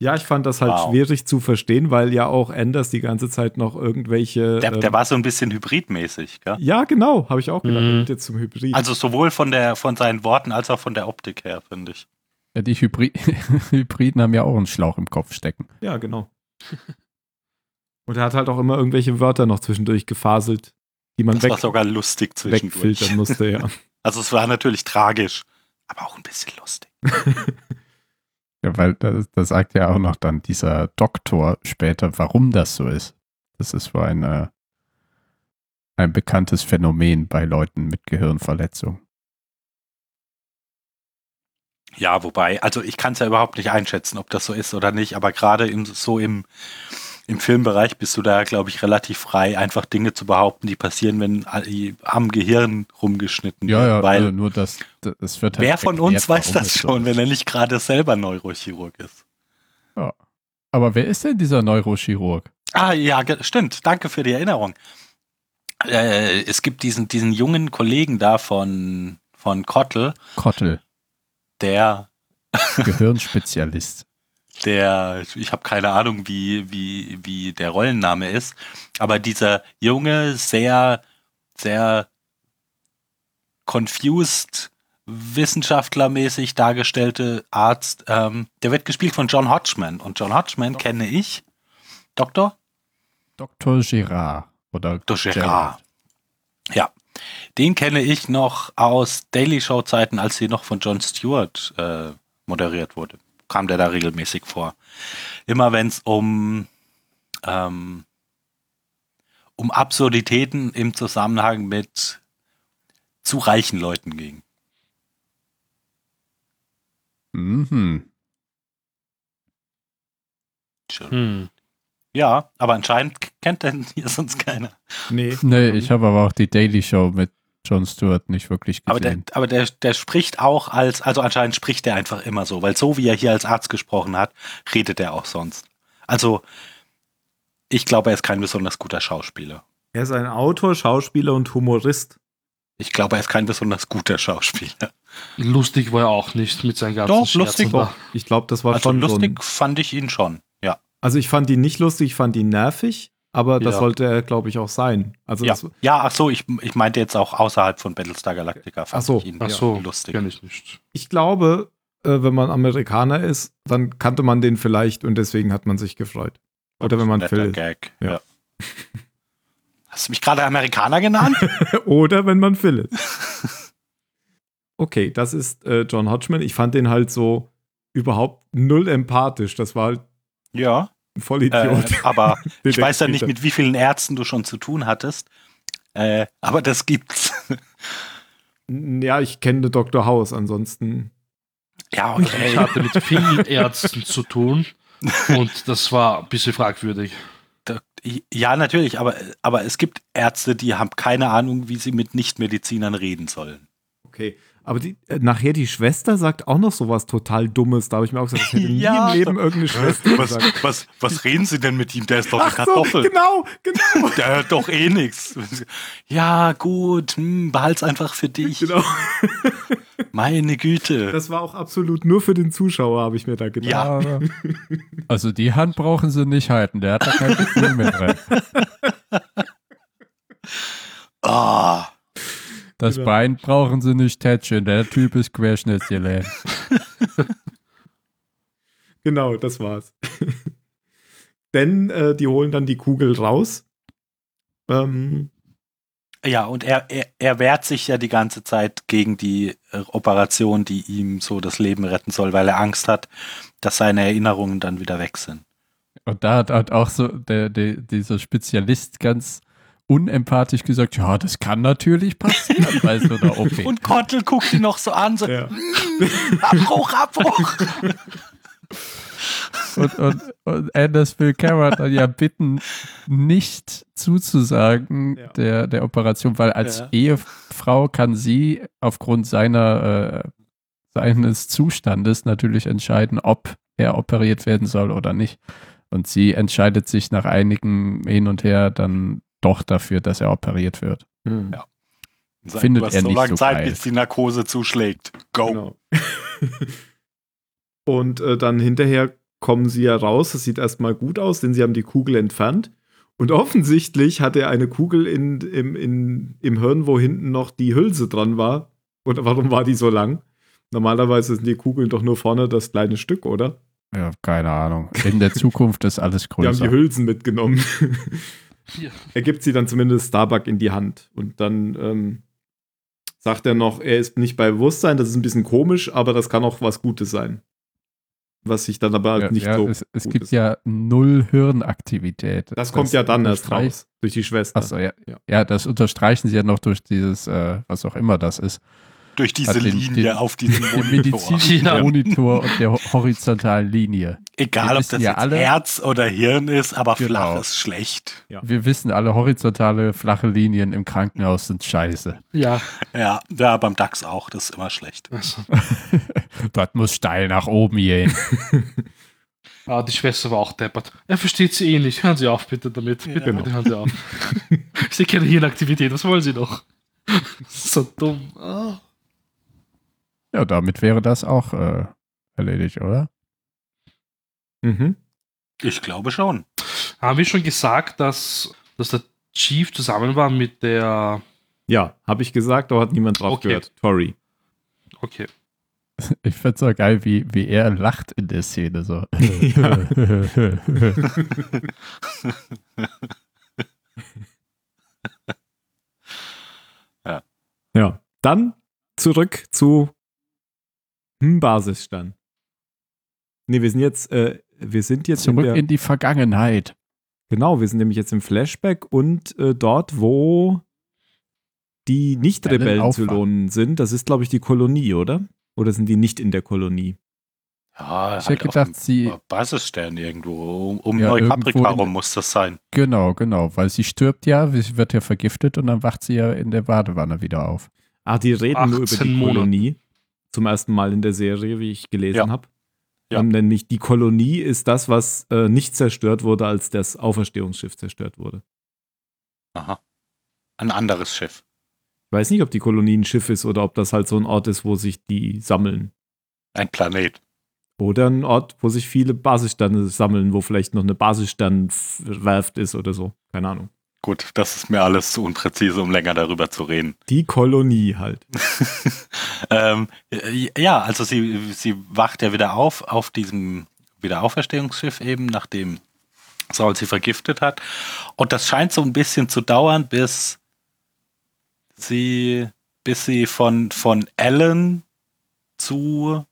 Ja, ich fand das halt Wow. schwierig zu verstehen, weil ja auch Anders die ganze Zeit noch irgendwelche. Der, ähm, der war so ein bisschen hybridmäßig, gell? ja, genau, habe ich auch gedacht. Mhm. Der wird jetzt zum Hybrid. Also sowohl von der von seinen Worten als auch von der Optik her, finde ich. Ja, die Hybri Hybriden haben ja auch einen Schlauch im Kopf stecken. ja, genau. Und er hat halt auch immer irgendwelche Wörter noch zwischendurch gefaselt, die man Das weg, war sogar lustig wegfiltern musste, ja. Also es war natürlich tragisch, aber auch ein bisschen lustig. Ja, weil da, da sagt ja auch noch dann dieser Doktor später, warum das so ist. Das ist wohl eine, ein bekanntes Phänomen bei Leuten mit Gehirnverletzung. Ja, wobei, also ich kann es ja überhaupt nicht einschätzen, ob das so ist oder nicht, aber gerade im, so im, im Filmbereich bist du da, glaube ich, relativ frei, einfach Dinge zu behaupten, die passieren, wenn am Gehirn rumgeschnitten Ja, ja, Weil also nur das, das wird halt wer von uns weiß das schon, wenn er nicht gerade selber Neurochirurg ist? Aber wer ist denn dieser Neurochirurg? Ah, ja, stimmt. Danke für die Erinnerung. Äh, es gibt diesen, diesen jungen Kollegen da von, von Kottel, Kottel, der Gehirnspezialist. Der, ich habe keine Ahnung, wie, wie, wie der Rollenname ist, aber dieser junge, sehr, sehr confused, wissenschaftlermäßig dargestellte Arzt, ähm, der wird gespielt von John Hodgman. Und John Hodgman kenne ich. Doktor? Dr. Girard. Oder Dr. Gerard. Ja. Den kenne ich noch aus Daily Show Zeiten, als sie noch von Jon Stewart äh, moderiert wurde. Kam der da regelmäßig vor. Immer wenn es um, ähm, um Absurditäten im Zusammenhang mit zu reichen Leuten ging. Mhm. Hm. Ja, aber anscheinend kennt den hier sonst keiner. Nee. Nee, ich habe aber auch die Daily Show mit Jon Stewart nicht wirklich Aber, der, gesehen. aber der, der spricht auch als, also anscheinend spricht er einfach immer so, weil so wie er hier als Arzt gesprochen hat, redet er auch sonst. Also, ich glaube, er ist kein besonders guter Schauspieler. Er ist ein Autor, Schauspieler und Humorist. Ich glaube, er ist kein besonders guter Schauspieler. Lustig war er auch nicht mit seinen ganzen Doch, Scherzen lustig. Doch, ich glaube, das war Also schon so lustig ein, fand ich ihn schon, ja. Also ich fand ihn nicht lustig, ich fand ihn nervig, aber das Ja. sollte er, glaube ich, auch sein. Also Ja, das, ja ach so, ich, ich meinte jetzt auch außerhalb von Battlestar Galactica fand Ach so, ich ihn Ach so, lustig. kenn ich nicht. ich glaube, äh, wenn man Amerikaner ist, dann kannte man den vielleicht und deswegen hat man sich gefreut. Oder wenn man Phil ist. Gag, Ja. ja. Hast du mich gerade Amerikaner genannt? Oder wenn man Phil ist. Okay, das ist äh, John Hodgman. Ich fand den halt so überhaupt null empathisch. Das war halt ja. Ein Vollidiot. Äh, aber ich weiß ja nicht, mit wie vielen Ärzten du schon zu tun hattest. Äh, aber das gibt's. Ja, ich kenne Dr. House, ansonsten. ja, Ich okay. hatte mit vielen Ärzten zu tun und das war ein bisschen fragwürdig. Ja, natürlich, aber, aber es gibt Ärzte, die haben keine Ahnung, wie sie mit Nichtmedizinern reden sollen. Okay. Aber die, äh, nachher die Schwester sagt auch noch sowas total Dummes. Da habe ich mir auch gesagt, das hätte nie Ja, im Leben irgendeine Schwester Was, gesagt. was, was reden sie denn mit ihm? Der ist doch eine Ach so, Kartoffel. genau, genau. Der hört doch eh nichts. Ja, gut, hm, behalt's einfach für dich. genau. Meine Güte. Das war auch absolut nur für den Zuschauer, habe ich mir da gedacht. Ja. Also die Hand brauchen sie nicht halten, der hat da kein Gefühl mehr drin. Ah, Das Genau. Bein brauchen sie nicht tätscheln, der Typ ist querschnittsgelähmt. Genau, das war's. Denn äh, die holen dann die Kugel raus. Ähm, Ja, und er, er, er wehrt sich ja die ganze Zeit gegen die äh, Operation, die ihm so das Leben retten soll, weil er Angst hat, dass seine Erinnerungen dann wieder weg sind. Und da hat halt auch so der, der, dieser Spezialist ganz unempathisch gesagt, ja, das kann natürlich passieren bei so einer OP. Und Kottel guckt ihn noch so an, so, ja. Abbruch, Abbruch. Und, und, und Anders will Carrot dann ja bitten, nicht zuzusagen Ja. der, der Operation, weil als Ja. Ehefrau kann sie aufgrund seiner, äh, seines Zustandes natürlich entscheiden, ob er operiert werden soll oder nicht. Und sie entscheidet sich nach einigem Hin und Her dann doch dafür, dass er operiert wird. Ja. Findet du hast er so nicht lange so Zeit, geil. bis die Narkose zuschlägt. Go. Genau. Und äh, dann hinterher kommen sie ja raus. Es sieht erstmal gut aus, denn sie haben die Kugel entfernt. Und offensichtlich hat er eine Kugel in, im, in, im Hirn, wo hinten noch die Hülse dran war. Und warum war die so lang? Normalerweise sind die Kugeln doch nur vorne das kleine Stück, oder? Ja, keine Ahnung. In der Zukunft ist alles Die haben größer. die Hülsen mitgenommen. Ja. er gibt sie dann zumindest Starbuck in die Hand. Und dann ähm, sagt er noch, er ist nicht bei Bewusstsein, das ist ein bisschen komisch, aber das kann auch was Gutes sein. Was sich dann aber Ja, nicht ja, so. es, es gut gibt ist. ja null Hirnaktivität. Das kommt ja dann erst raus, durch die Schwester. Achso, ja, Ja. ja. das unterstreichen sie ja noch durch dieses, äh, was auch immer das ist. Durch diese den- Linie den- auf diesem Den Monitor. medizinischen Ja. Monitor und der ho- horizontalen Linie. Egal, ob das ja jetzt alle- Herz oder Hirn ist, aber Genau. flach ist schlecht. Wir wissen alle, horizontale, flache Linien im Krankenhaus sind scheiße. Ja. Ja, ja, beim DAX auch, das ist immer schlecht. Also, Dort muss steil nach oben gehen. ah, die Schwester war auch deppert. Er versteht sie eh nicht. Hören Sie auf, bitte damit. Bitte, Genau. bitte hören Sie auf. ich sehe keine Hirnaktivität. Was wollen Sie noch? so dumm. Ah. Ja, damit wäre das auch äh, erledigt, oder? Mhm. Ich glaube schon. Haben wir schon gesagt, dass, dass der Chief zusammen war mit der. Ja, habe ich gesagt, da hat niemand drauf Okay. gehört. Tori. Okay. Ich find's so geil, wie, wie er lacht in der Szene. So. Ja. Dann zurück zu hm, Basisstand. Nee, wir sind jetzt, äh, wir sind jetzt in Zurück der, in die Vergangenheit. genau, wir sind nämlich jetzt im Flashback und äh, dort, wo die Nicht-Rebellen Rebellen Zylonen sind, das ist, glaube ich, die Kolonie, oder? Oder sind die nicht in der Kolonie? Ja, Ich halt hätte gedacht, sie, Basisstern irgendwo. Um, um Ja, in- rum muss das sein. genau, genau, weil sie stirbt ja, sie wird ja vergiftet und dann wacht sie ja in der Badewanne wieder auf. Ah, die reden nur über 18 die Monate. Kolonie. Zum ersten Mal in der Serie, wie ich gelesen Ja. habe. Ja. Ähm, nämlich die Kolonie ist das, was äh, nicht zerstört wurde, als das Auferstehungsschiff zerstört wurde. Aha. Ein anderes Schiff. Ich weiß nicht, ob die Kolonie ein Schiff ist oder ob das halt so ein Ort ist, wo sich die sammeln. Ein Planet. Oder ein Ort, wo sich viele Basissterne sammeln, wo vielleicht noch eine Basissternwerft ist oder so. Keine Ahnung. Gut, das ist mir alles zu unpräzise, um länger darüber zu reden. Die Kolonie halt. ähm, ja, also sie, sie wacht ja wieder auf, auf diesem Wiederauferstehungsschiff eben, nachdem Saul sie vergiftet hat. Und das scheint so ein bisschen zu dauern, bis sie, bis sie von, von Ellen zu,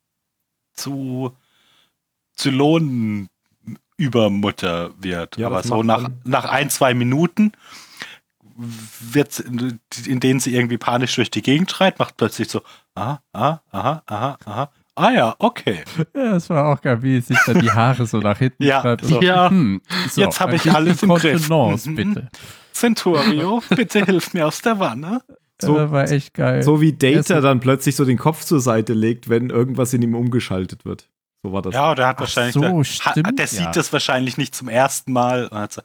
zu Zylonenübermutter wird. Ja, Aber so nach, nach ein, zwei Minuten wird, in denen sie irgendwie panisch durch die Gegend schreit, macht plötzlich so, aha, aha, aha, aha, aha. Ah ja, okay. Ja, das war auch geil, wie sich dann die Haare so nach hinten Ja. So, ja. hm, so, Jetzt hab ein ich alles im Griff. Mhm. bitte. Centurio, bitte hilf mir aus der Wanne. So- das war echt geil. So wie Data dann plötzlich so den Kopf zur Seite legt, wenn irgendwas in ihm umgeschaltet wird. So war das. Ja, der hat wahrscheinlich, so, der, stimmt, der ja. sieht das wahrscheinlich nicht zum ersten Mal. Und hat so,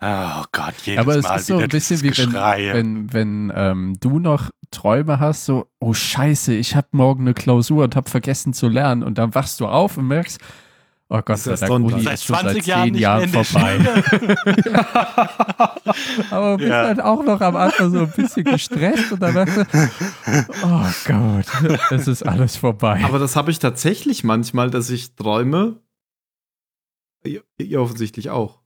oh Gott, jedes Aber es Mal ist so ein bisschen wie wenn, wenn, wenn ähm, du noch Träume hast, so, oh scheiße, ich habe morgen eine Klausur und habe vergessen zu lernen und dann wachst du auf und merkst, oh Gott Ist sei Dank. Uni Seit ist schon 20 seit Jahren zehn nicht Jahren mehr in der vorbei. Aber bist Ja. halt auch noch am Anfang so ein bisschen gestresst und dann du, oh Gott, es ist alles vorbei. Aber das habe ich tatsächlich manchmal, dass ich träume. Ihr, ihr offensichtlich auch.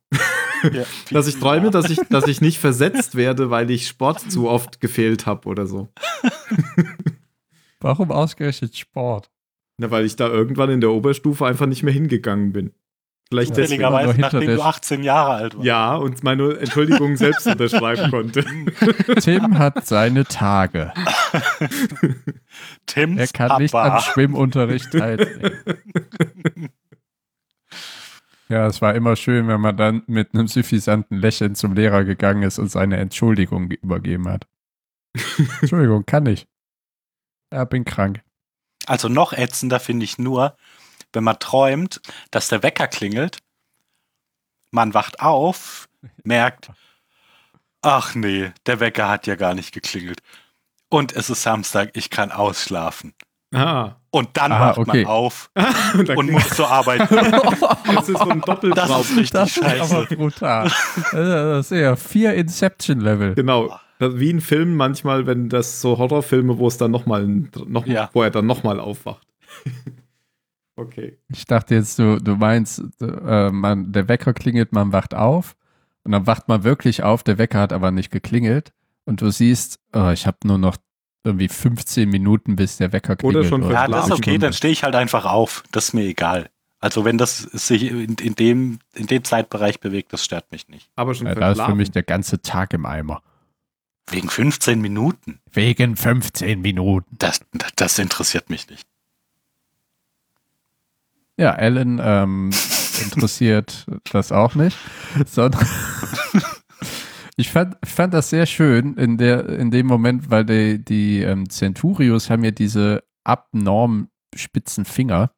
Ja, Dass ich träume, dass ich, dass ich nicht versetzt werde, weil ich Sport zu oft gefehlt habe oder so. Warum ausgerechnet Sport? Na, weil ich da irgendwann in der Oberstufe einfach nicht mehr hingegangen bin. Vielleicht deswegen. Hinter nachdem du 18 Jahre alt warst. Ja, und meine Entschuldigung selbst unterschreiben konnte. Tim hat seine Tage. Tims Er kann nicht am Papa. Schwimmunterricht teilnehmen. Ja, es war immer schön, wenn man dann mit einem suffisanten Lächeln zum Lehrer gegangen ist und seine Entschuldigung übergeben hat. Entschuldigung, kann ich. Ja, bin krank. Also noch ätzender finde ich nur, wenn man träumt, dass der Wecker klingelt, man wacht auf, merkt, ach nee, der Wecker hat ja gar nicht geklingelt. Und es ist Samstag, ich kann ausschlafen. Ah. Und dann Ah, wacht okay. man auf Und und muss zur Arbeit. das ist so ein Das Doppeltraum. ist richtig Das ist aber scheiße. brutal. Das ist ja vier Inception-Level. Genau. Das- Wie in Filmen manchmal, wenn das so Horrorfilme, wo es dann nochmal, noch, Ja. wo er dann nochmal aufwacht. okay. Ich dachte jetzt, du, du meinst, äh, man, der Wecker klingelt, man wacht auf und dann wacht man wirklich auf, der Wecker hat aber nicht geklingelt und du siehst, oh, ich habe nur noch irgendwie 15 Minuten, bis der Wecker klingelt. Oder schon oder Ja, das ist okay, dann stehe ich halt einfach auf. Das ist mir egal. Also wenn das sich in, in, dem, in dem Zeitbereich bewegt, das stört mich nicht. Aber schon Ja, da ist für mich der ganze Tag im Eimer. Wegen 15 Minuten. Wegen 15 Minuten. Das, das interessiert mich nicht. Ja, Alan ähm, interessiert das auch nicht, sondern ich fand, fand das sehr schön in, der, in dem Moment, weil die, die ähm, Centurios haben ja diese abnorm spitzen Finger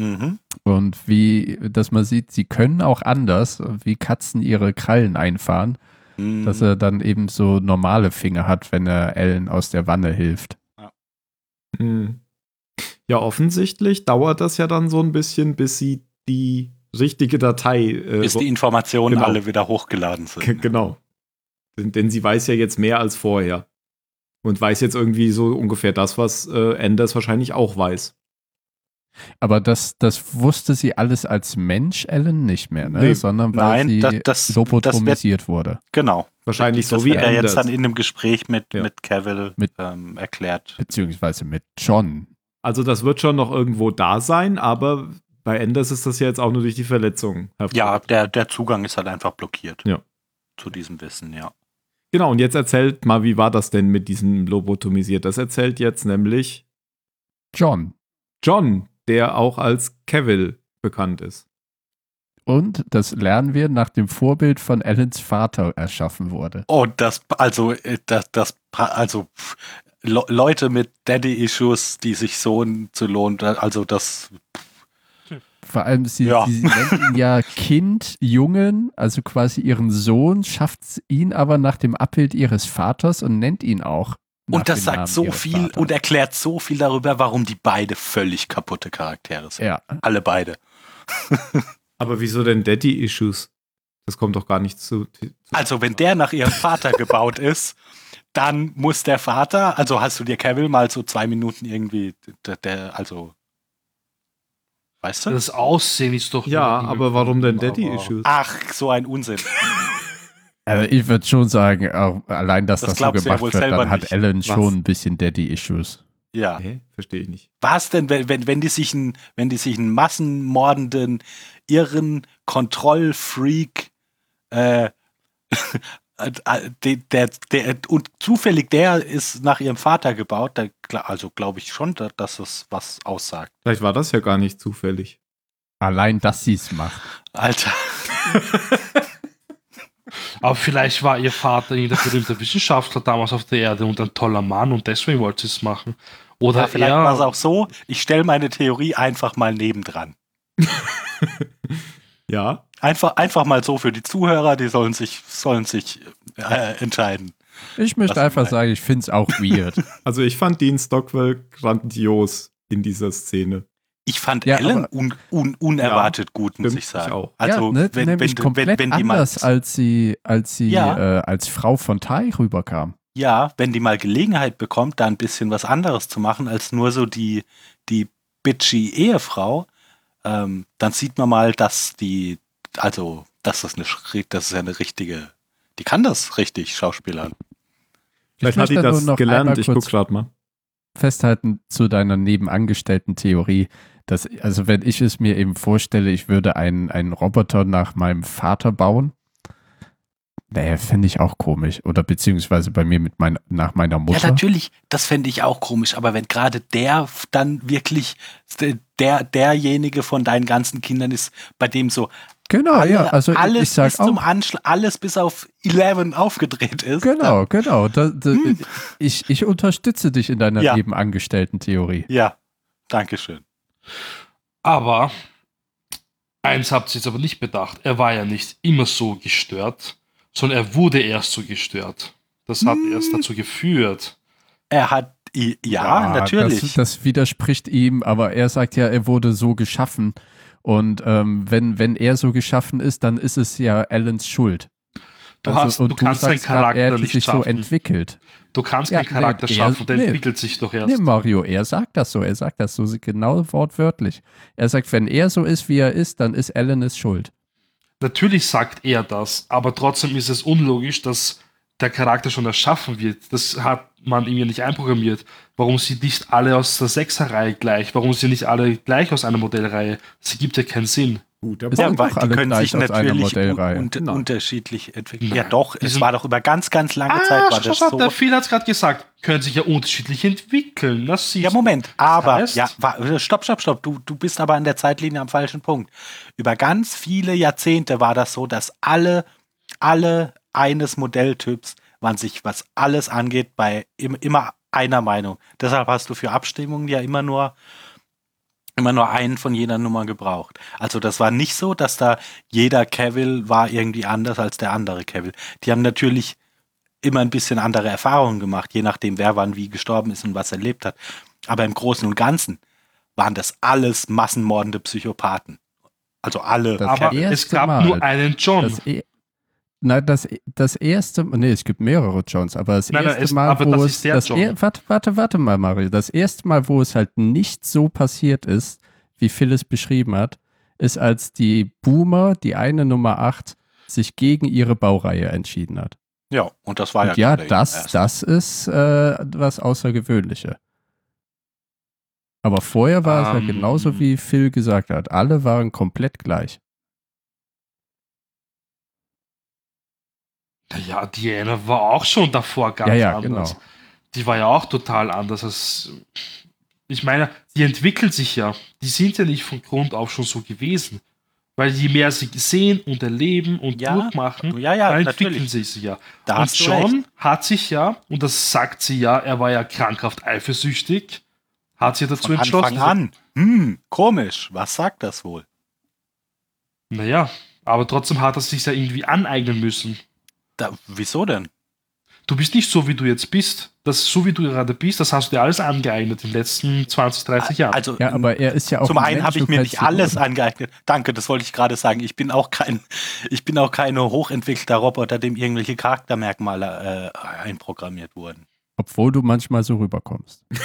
Mhm. und wie, dass man sieht, sie können auch anders, wie Katzen ihre Krallen einfahren, Mhm. dass er dann eben so normale Finger hat, wenn er Alan aus der Wanne hilft. Hm. Ja, offensichtlich dauert das ja dann so ein bisschen, bis sie die richtige Datei. Äh, Bis die Informationen genau. alle wieder hochgeladen G- sind. genau. Denn, denn sie weiß ja jetzt mehr als vorher. Und weiß jetzt irgendwie so ungefähr das, was äh, Anders wahrscheinlich auch weiß. Aber das, das wusste sie alles als Mensch, Alan, nicht mehr, ne? Nee. sondern weil Nein, sie das- das- lobotomisiert wurde. Genau. Wahrscheinlich das so wie er jetzt dann in einem Gespräch mit, Ja. mit Cavill Mit- ähm, erklärt. Beziehungsweise mit John. Also das wird schon noch irgendwo da sein, aber bei Anders ist das ja jetzt auch nur durch die Verletzung. Ja, der, der Zugang ist halt einfach blockiert. Ja. Zu diesem Wissen, ja. Genau, und jetzt erzählt mal, wie war das denn mit diesem Lobotomisiert? Das erzählt jetzt nämlich John. John, der auch als Cavill bekannt ist. Und das lernen wir nach dem Vorbild von Alans Vater erschaffen wurde. Oh, das, also, äh, das, das, also, Le Leute mit Daddy-Issues, die sich Sohn zu lohnen, also das, Vor allem, sie, Ja. sie nennt ihn ja Kind, Jungen, also quasi ihren Sohn, schafft ihn aber nach dem Abbild ihres Vaters und nennt ihn auch. Und das sagt Namen so viel Vaters. und erklärt so viel darüber, warum die beide völlig kaputte Charaktere sind. Ja, Alle beide. Aber wieso denn Daddy-Issues? Das kommt doch gar nicht zu. zu Also, wenn der nach ihrem Vater gebaut ist, dann muss der Vater, also hast du dir Cavill mal so zwei Minuten irgendwie, der, der also, weißt du? Das Aussehen ist doch. ja, aber warum denn Daddy-Issues? Ach, so ein Unsinn. also ich würde schon sagen, auch allein, dass Das das, so ja gemacht wohl wird, dann hat nicht. Alan Was? schon ein bisschen Daddy-Issues. Ja. Hä? Verstehe ich nicht. Was denn, wenn, wenn, wenn die sich einen, wenn die sich einen massenmordenden, irren Kontrollfreak, äh, äh, der, der, der, und zufällig der ist nach ihrem Vater gebaut, gla- also glaube ich schon, da- dass es was aussagt. Vielleicht war das ja gar nicht zufällig. Allein, dass sie es macht. Alter. Aber vielleicht war ihr Vater der berühmte Wissenschaftler damals auf der Erde und ein toller Mann und deswegen wollte sie es machen. Oder Ja, vielleicht war es auch so, ich stelle meine Theorie einfach mal nebendran. Ja. Einfach, einfach mal so für die Zuhörer, die sollen sich, sollen sich äh, entscheiden. Ich möchte einfach sagen, ich finde es auch weird. Also ich fand Dean Stockwell grandios in dieser Szene. Ich fand Ja, Ellen un, un, unerwartet gut, muss ich sagen. ich auch. Also, ja, ne, wenn, nämlich wenn, du- komplett wenn, wenn die mal, anders, als sie, als sie Ja. äh, als Frau von Tai rüberkam. ja, wenn die mal Gelegenheit bekommt, da ein bisschen was anderes zu machen, als nur so die, die bitchy Ehefrau, ähm, dann sieht man mal, dass die, also, dass das eine, das ist ja eine richtige, die kann das richtig, Schauspielern. Vielleicht ich hat die das nur noch gelernt. Ich guck gerade mal. festhalten zu deiner nebenangestellten Theorie. Dass, also wenn ich es mir eben vorstelle, ich würde einen, einen Roboter nach meinem Vater bauen, naja, fände ich auch komisch. Oder beziehungsweise bei mir mit mein, nach meiner Mutter. Ja, natürlich, das fände ich auch komisch, aber wenn gerade der dann wirklich der, derjenige von deinen ganzen Kindern ist, bei dem so genau, alle, ja. Also alles ich, sag bis zum auch. Anschlag, alles bis auf 11 aufgedreht ist. Genau, genau. Da, da, ich, ich unterstütze dich in deiner Hm. Ja. nebenangestellten Theorie. Ja, Dankeschön. Aber eins habt ihr jetzt aber nicht bedacht. Er war ja nicht immer so gestört, sondern er wurde erst so gestört. Das hat Hm. erst dazu geführt. Er hat, i- ja, natürlich. Das, das widerspricht ihm, aber er sagt ja, er wurde so geschaffen. Und ähm, wenn, wenn er so geschaffen ist, dann ist es ja Allens Schuld. Du, hast, und du kannst deinen sagst grad, Charakter er nicht sich so schaffen. entwickelt. du kannst Ja, keinen Charakter nee, schaffen, der nee. entwickelt sich doch erst. Nee, Mario, er sagt das so, er sagt das so genau wortwörtlich. Er sagt, wenn er so ist, wie er ist, dann ist Alan es schuld. Natürlich sagt er das, aber trotzdem ist es unlogisch, dass der Charakter schon erschaffen wird. Das hat man irgendwie nicht einprogrammiert. Warum sind nicht alle aus der Sechserreihe gleich? Warum sind nicht alle gleich aus einer Modellreihe? Das ergibt ja keinen Sinn. Guter Es Ja, weil doch die können sich natürlich un un Nein. unterschiedlich entwickeln. Nein. Ja, doch, es war doch über ganz, ganz lange Ah, Zeit war das so. der Phil hat es gerade gesagt. Können sich ja unterschiedlich entwickeln. Das siehst Ja. Moment, aber, heißt- ja, stopp, stopp, stopp, du, du bist aber in der Zeitlinie am falschen Punkt. Über ganz viele Jahrzehnte war das so, dass alle, alle eines Modelltyps waren sich, was alles angeht, bei im, immer einer Meinung. Deshalb hast du für Abstimmungen ja immer nur immer nur einen von jeder Nummer gebraucht. Also das war nicht so, dass da jeder Cavill war irgendwie anders als der andere Cavill. Die haben natürlich immer ein bisschen andere Erfahrungen gemacht, je nachdem, wer wann wie gestorben ist und was erlebt hat. Aber im Großen und Ganzen waren das alles massenmordende Psychopathen. Also alle. Das aber es gab Mal. nur einen John. Das, e Nein, das, das erste, nee, es gibt mehrere Johns, aber das Nein, nein, erste es- Mal, wo es, er, warte, warte, warte mal, Mario, das erste Mal, wo es halt nicht so passiert ist, wie Phil es beschrieben hat, ist, als die Boomer, die eine Nummer 8, sich gegen ihre Baureihe entschieden hat. ja, und das war ja Und ja, gerade das, das ist äh, was Außergewöhnliches. Aber vorher war es ja Ähm. genauso, wie Phil gesagt hat. Alle waren komplett gleich. Ja, Diana war auch schon davor ganz Ja, ja, anders. genau. Die war ja auch total anders. Als, ich meine, die entwickeln sich ja. Die sind ja nicht von Grund auf schon so gewesen. Weil je mehr sie sehen und erleben und Ja, durchmachen, ja, ja, dann entwickeln natürlich. sie sich ja. Da und John recht. hat sich ja, und das sagt sie ja, er war ja krankhaft eifersüchtig, hat sich dazu Von entschlossen. Anfang an. Hm, komisch. Was sagt das wohl? Naja, aber trotzdem hat er sich ja irgendwie aneignen müssen. Da, wieso denn? Du bist nicht so, wie du jetzt bist. Das, so wie du gerade bist, das hast du dir alles angeeignet in den letzten 20, 30 Jahren. Also Ja, aber er ist ja auch Zum ein einen habe ich mir nicht alles angeeignet. Danke, das wollte ich gerade sagen. Ich bin auch kein, ich bin auch kein hochentwickelter Roboter, dem irgendwelche Charaktermerkmale äh, einprogrammiert wurden. Obwohl du manchmal so rüberkommst. das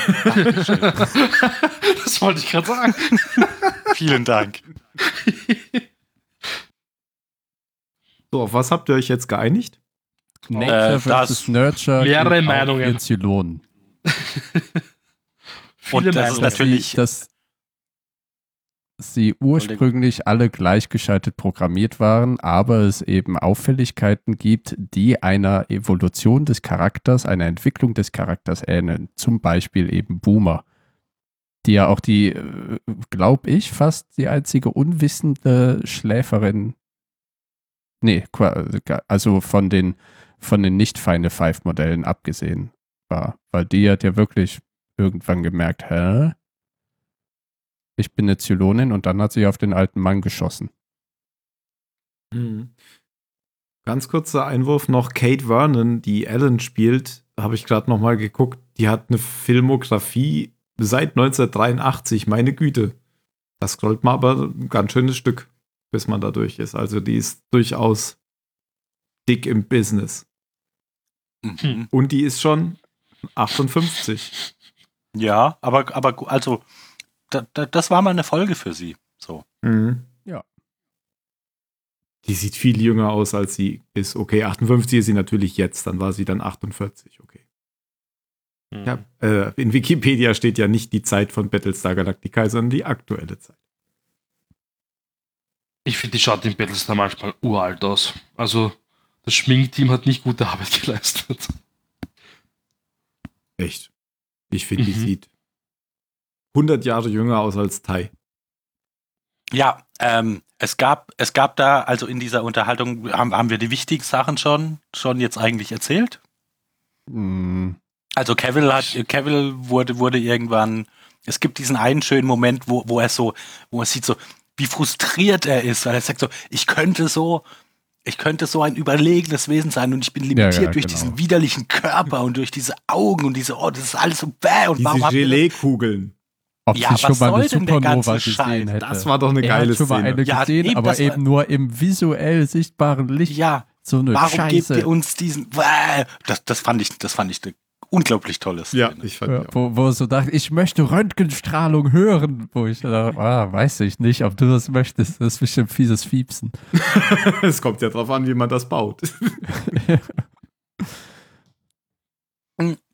wollte ich gerade sagen. Vielen Dank. So, auf was habt ihr euch jetzt geeinigt? Nature das- versus Nurture. Mehrere Meinungen. Zylonen. Viele das ist Meinungen. natürlich- Sie, dass sie ursprünglich alle gleichgeschaltet programmiert waren, aber es eben Auffälligkeiten gibt, die einer Evolution des Charakters, einer Entwicklung des Charakters ähneln. Zum Beispiel eben Boomer. Die ja auch die, glaube ich, fast die einzige unwissende Schläferin. Nee, also von den, von den nicht Final Five Modellen abgesehen war. Weil die hat ja wirklich irgendwann gemerkt, hä? Ich bin eine Zylonin und dann hat sie auf den alten Mann geschossen. Mhm. Ganz kurzer Einwurf noch. Kate Vernon, die Ellen spielt, habe ich gerade noch mal geguckt. Die hat eine Filmografie seit 1983. Meine Güte. Das scrollt man aber ein ganz schönes Stück, bis man da durch ist. Also die ist durchaus dick im Business. Mhm. Und die ist schon 58. Ja, aber, aber also, da, da, das war mal eine Folge für sie. So. Mhm. Ja. Die sieht viel jünger aus, als sie ist. Okay, 58 ist sie natürlich jetzt. Dann war sie dann 48. Okay. Ja, äh, in Wikipedia steht ja nicht die Zeit von Battlestar Galactica, sondern die aktuelle Zeit. Ich finde, die schaut in Battlestar manchmal uralt aus. Also, das Schminkteam hat nicht gute Arbeit geleistet. Echt. Ich finde, die Mhm. sieht 100 Jahre jünger aus als Tai. Ja, ähm, es gab, es gab da, also in dieser Unterhaltung haben, haben wir die wichtigen Sachen schon, schon jetzt eigentlich erzählt. Hm, Also Cavill hat, Cavill wurde, wurde irgendwann, es gibt diesen einen schönen Moment, wo, wo er so, wo er sieht so, wie frustriert er ist, weil er sagt so, ich könnte so, ich könnte so ein überlegenes Wesen sein und ich bin limitiert Ja, ja, durch genau. diesen widerlichen Körper und durch diese Augen und diese, oh, das ist alles so bäh und warum Diese habt ihr das- Gelee-Kugeln. ob Ja, sie schon was mal eine soll denn der Supernova ganze gesehen Scheiß? hätte. Das war doch eine er geile hat schon mal Szene. eine Ja, gesehen, eben, aber eben nur im visuell sichtbaren Licht. Ja, So eine warum gebt Scheiße. ihr uns diesen, bäh? das, das fand ich, das fand ich eine unglaublich tolle Szene. Ja, ich fand Ja, wo, wo so dachte, ich möchte Röntgenstrahlung hören, wo ich dachte, ah, weiß ich nicht, ob du das möchtest. Das ist bestimmt fieses Fiepsen. Es kommt ja drauf an, wie man das baut.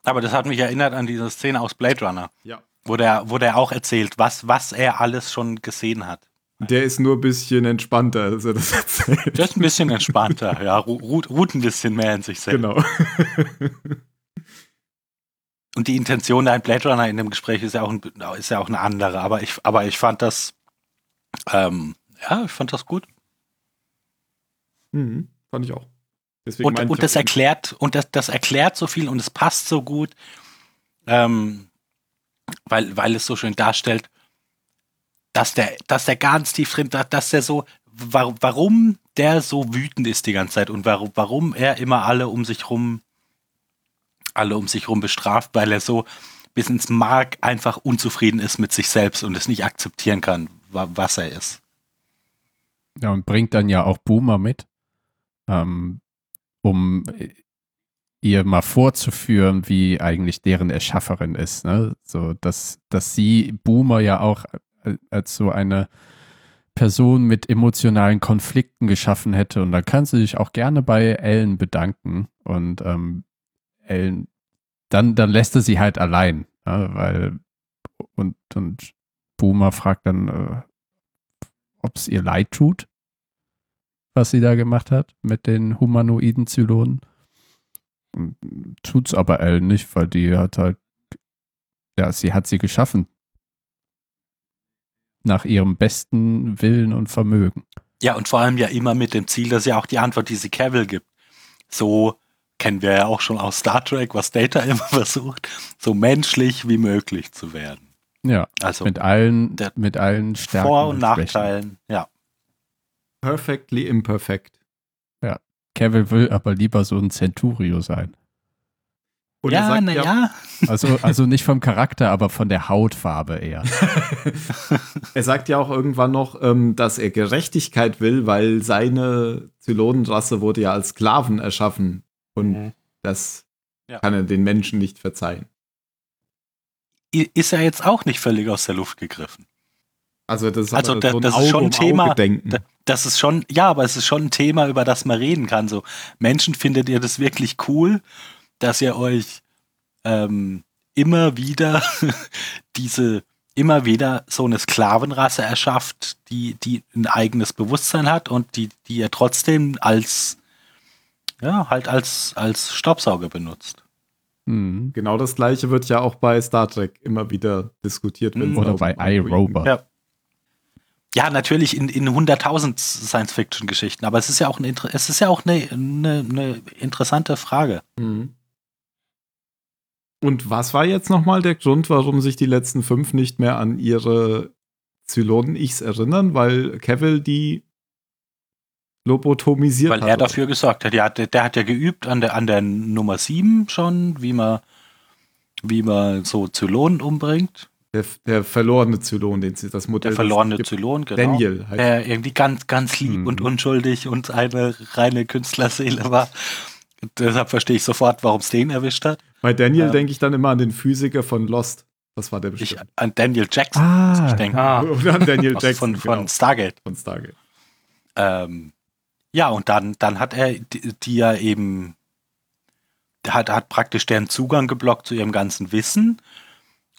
Aber das hat mich erinnert an diese Szene aus Blade Runner. Ja. Wo der, wo der auch erzählt, was, was er alles schon gesehen hat. Der ist nur ein bisschen entspannter, als er das erzählt. Der ist ein bisschen entspannter, ja, ru ruht, ruht ein bisschen mehr in sich selbst. Genau. Und die Intention der Blade Runner in dem Gespräch ist ja auch, ein, ist ja auch eine andere, aber ich, aber ich fand das, ähm, ja, ich fand das gut. Mhm, fand ich auch. Deswegen Und, und das erklärt, und das, das erklärt so viel und es passt so gut, ähm, weil, weil es so schön darstellt, dass der, dass der ganz tief drin, dass, dass der so, wa- warum der so wütend ist die ganze Zeit und warum, warum er immer alle um sich rum, alle um sich rum bestraft, weil er so bis ins Mark einfach unzufrieden ist mit sich selbst und es nicht akzeptieren kann, wa- was er ist. Ja, und bringt dann ja auch Boomer mit, ähm, um ihr mal vorzuführen, wie eigentlich deren Erschafferin ist. Ne? So, dass, dass sie Boomer ja auch als so eine Person mit emotionalen Konflikten geschaffen hätte. Und da kann sie sich auch gerne bei Ellen bedanken. Und ähm, Ellen, dann, dann lässt er sie halt allein. Ja? Weil, und, und Boomer fragt dann, äh, ob es ihr leid tut, was sie da gemacht hat mit den humanoiden Zylonen. Tut's aber Ellen nicht, weil die hat halt, ja, sie hat sie geschaffen. Nach ihrem besten Willen und Vermögen. Ja, und vor allem ja immer mit dem Ziel, dass ja auch die Antwort, die sie Cavill gibt. So kennen wir ja auch schon aus Star Trek, was Data immer versucht, so menschlich wie möglich zu werden. Ja, Also mit allen, der mit allen Stärken Vor- und. Nachteilen, ja. Perfectly imperfect. Cavill will aber lieber so ein Centurio sein. Und er ja, sagt naja. Also, also nicht vom Charakter, aber von der Hautfarbe eher. Er sagt ja auch irgendwann noch, ähm, dass er Gerechtigkeit will, weil seine Zylonenrasse wurde ja als Sklaven erschaffen. Und Mhm. das Ja. kann er den Menschen nicht verzeihen. Ist ja jetzt auch nicht völlig aus der Luft gegriffen. Also das ist, Also da- so ein das ist schon ein um Thema. Da- Das ist schon, ja, aber es ist schon ein Thema, über das man reden kann. So, Menschen, findet ihr das wirklich cool, dass ihr euch ähm, immer wieder diese, immer wieder so eine Sklavenrasse erschafft, die, die ein eigenes Bewusstsein hat und die, die ihr trotzdem als, ja, halt als, als Staubsauger benutzt. Mhm. Genau das gleiche wird ja auch bei Star Trek immer wieder diskutiert. Mhm. Oder bei iRobot. Ja. Ja, natürlich in, in 100.000 Science-Fiction-Geschichten, aber es ist ja auch eine, inter- es ist ja auch eine, eine, eine interessante Frage. Mhm. Und was war jetzt nochmal der Grund, warum sich die letzten fünf nicht mehr an ihre Zylonen-Ichs erinnern? Weil Cavill die lobotomisiert Weil hat. er dafür gesorgt hat. Ja, der, der hat ja geübt an der, an der Nummer 7 schon, wie man, wie man so Zylonen umbringt. Der, der verlorene Zylon, den sie das Modell Der verlorene. Zylon, genau. Daniel heißt Der irgendwie ganz, ganz lieb Mhm. und unschuldig und eine reine Künstlerseele war. Und deshalb verstehe ich sofort, warum es den erwischt hat. Bei Daniel Ja. denke ich dann immer an den Physiker von Lost. Das war der Ich, bestimmt. an Daniel Jackson, Ah, muss ich denke. Ah, Oder an Daniel Jackson von, von genau, Stargate. von Stargate. Ähm, ja, und dann, dann hat er die, ja eben, hat, hat praktisch deren Zugang geblockt zu ihrem ganzen Wissen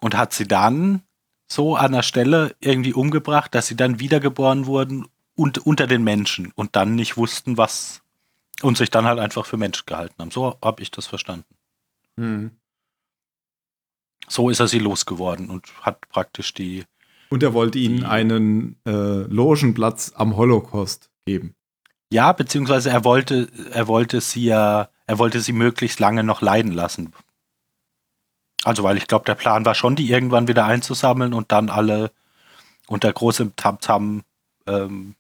und hat sie dann so an der Stelle irgendwie umgebracht, dass sie dann wiedergeboren wurden und unter den Menschen und dann nicht wussten, was und sich dann halt einfach für Mensch gehalten haben. So habe ich das verstanden. Mhm. So ist er sie losgeworden und hat praktisch die, Und er wollte ihnen einen äh, Logenplatz am Holocaust geben. Ja, beziehungsweise er wollte, er wollte sie ja, er wollte sie möglichst lange noch leiden lassen. Also, weil ich glaube, der Plan war schon, die irgendwann wieder einzusammeln und dann alle unter großem Tamtam ähm,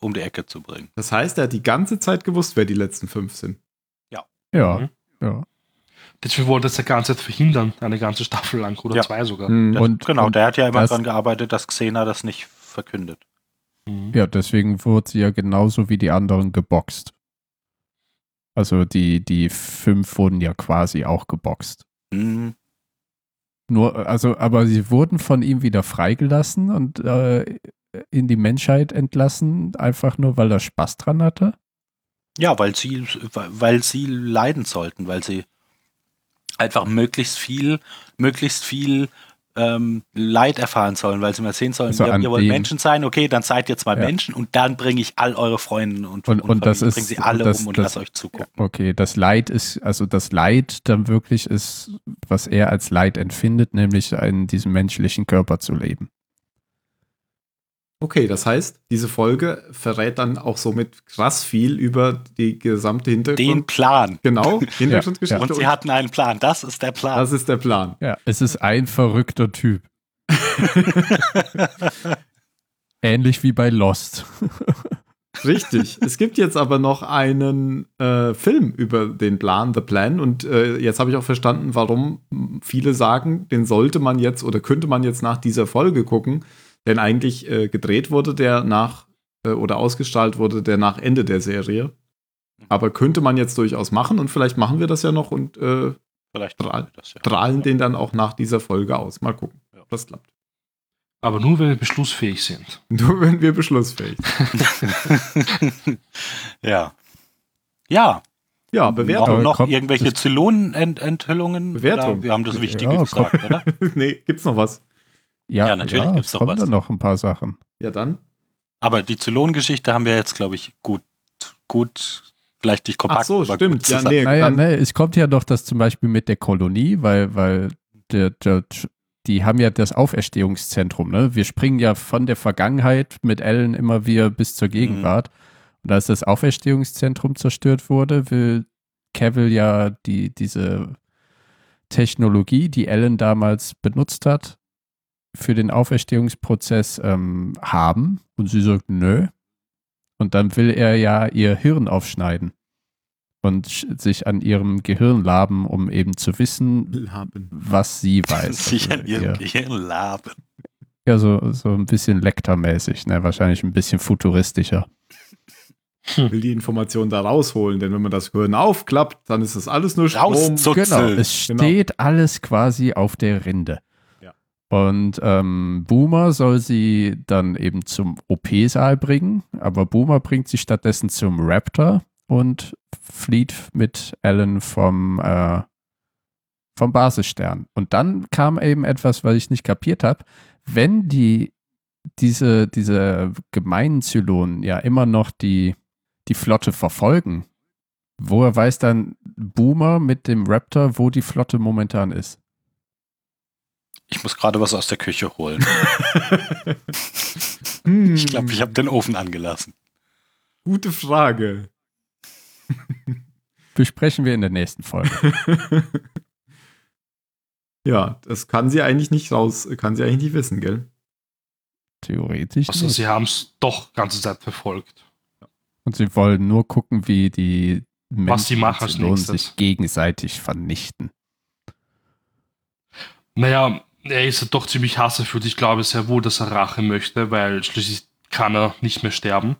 um die Ecke zu bringen. Das heißt, er hat die ganze Zeit gewusst, wer die letzten fünf sind. ja, Mhm. ja. deswegen wollte das ja ganze Zeit verhindern, eine ganze Staffel lang oder Ja. zwei sogar. Mhm. Der, Und- genau, und der hat ja immer das- daran gearbeitet, dass Xena das nicht verkündet. Mhm. Ja, deswegen wurde sie ja genauso wie die anderen geboxt. Also die, die fünf wurden ja quasi auch geboxt. Hm, Nur, also, aber sie wurden von ihm wieder freigelassen und äh, in die Menschheit entlassen, einfach nur, weil er Spaß dran hatte. Ja, weil sie, weil sie leiden sollten, weil sie, einfach möglichst viel, möglichst viel ähm, Leid erfahren sollen, weil sie mal sehen sollen, Also ihr, ihr wollt den- Menschen sein, okay, dann seid ihr zwei Ja. Menschen und dann bringe ich all eure Freunde und, Und- und das Familie, ist- bring sie alle das- um und das- lasst euch zugucken. Okay, das Leid ist, also das Leid dann wirklich ist, was er als Leid empfindet, nämlich in diesem menschlichen Körper zu leben. Okay, das heißt, diese Folge verrät dann auch somit krass viel über die gesamte Den Hintergrund. Plan. genau, Hintergrundgeschichte. Und sie hatten einen Plan. Das ist der Plan. das ist der Plan. Ja, es ist ein verrückter Typ. Ähnlich wie bei Lost. Richtig. es gibt jetzt aber noch einen äh, Film über den Plan, The Plan. Und äh, jetzt habe ich auch verstanden, warum viele sagen, den sollte man jetzt oder könnte man jetzt nach dieser Folge gucken. Denn eigentlich äh, gedreht wurde der nach äh, oder ausgestrahlt wurde der nach Ende der Serie. Aber könnte man jetzt durchaus machen und vielleicht machen wir das ja noch und äh, Vielleicht Strahl- machen wir das ja. strahlen den dann auch nach dieser Folge aus. Mal gucken, ob das klappt. Aber nur, wenn wir beschlussfähig sind. Nur wenn wir beschlussfähig sind. ja. Ja. Ja, Bewertung. noch kommt- irgendwelche Zylonenenthüllungen? Bewertung. Wir haben das Wichtige Ja, gesagt, oder? nee, gibt's noch was? Ja, natürlich es gibt's noch kommen was. da noch ein paar Sachen. Ja, dann. Aber die Zylonengeschichte haben wir jetzt, glaube ich, gut, gut, vielleicht nicht kompakt. Ach so, stimmt. Ja, nee, Naja, dann, ne, es kommt ja doch das zum Beispiel mit der Kolonie, weil, weil der, der, die haben ja das Auferstehungszentrum, ne? Wir springen ja von der Vergangenheit mit Ellen immer wieder bis zur Gegenwart. Und als das Auferstehungszentrum zerstört wurde, will Cavill ja die, diese Technologie, die Ellen damals benutzt hat, für den Auferstehungsprozess ähm, haben. Und sie sagt, nö. Und dann will er ja ihr Hirn aufschneiden und sich an ihrem Gehirn laben, um eben zu wissen, haben. was sie weiß. sich an Also ihrem ihr- Gehirn laben. ja, so, so ein bisschen Lektor-mäßig, ne? wahrscheinlich ein bisschen futuristischer. will die Information da rausholen, denn wenn man das Gehirn aufklappt, dann ist das alles nur Strom. Genau, es Genau. steht alles quasi auf der Rinde. Und ähm, Boomer soll sie dann eben zum OP-Saal bringen, aber Boomer bringt sie stattdessen zum Raptor und flieht mit Alan vom, äh, vom Basisstern. Und dann kam eben etwas, was ich nicht kapiert habe. Wenn die diese, diese gemeinen Zylonen ja immer noch die, die Flotte verfolgen, woher weiß dann Boomer mit dem Raptor, wo die Flotte momentan ist? Ich muss gerade was aus der Küche holen. Ich glaube, ich habe den Ofen angelassen. Gute Frage. Besprechen wir in der nächsten Folge. ja, das kann sie eigentlich nicht raus, kann sie eigentlich nicht wissen, gell? Theoretisch. Also nicht. sie haben es doch ganze Zeit verfolgt. Und sie wollen nur gucken, wie die Was sie Menschen machen sich gegenseitig vernichten. Naja, er ist ja doch ziemlich hasserfüllt. Ich glaube sehr wohl, dass er Rache möchte, weil schließlich kann er nicht mehr sterben.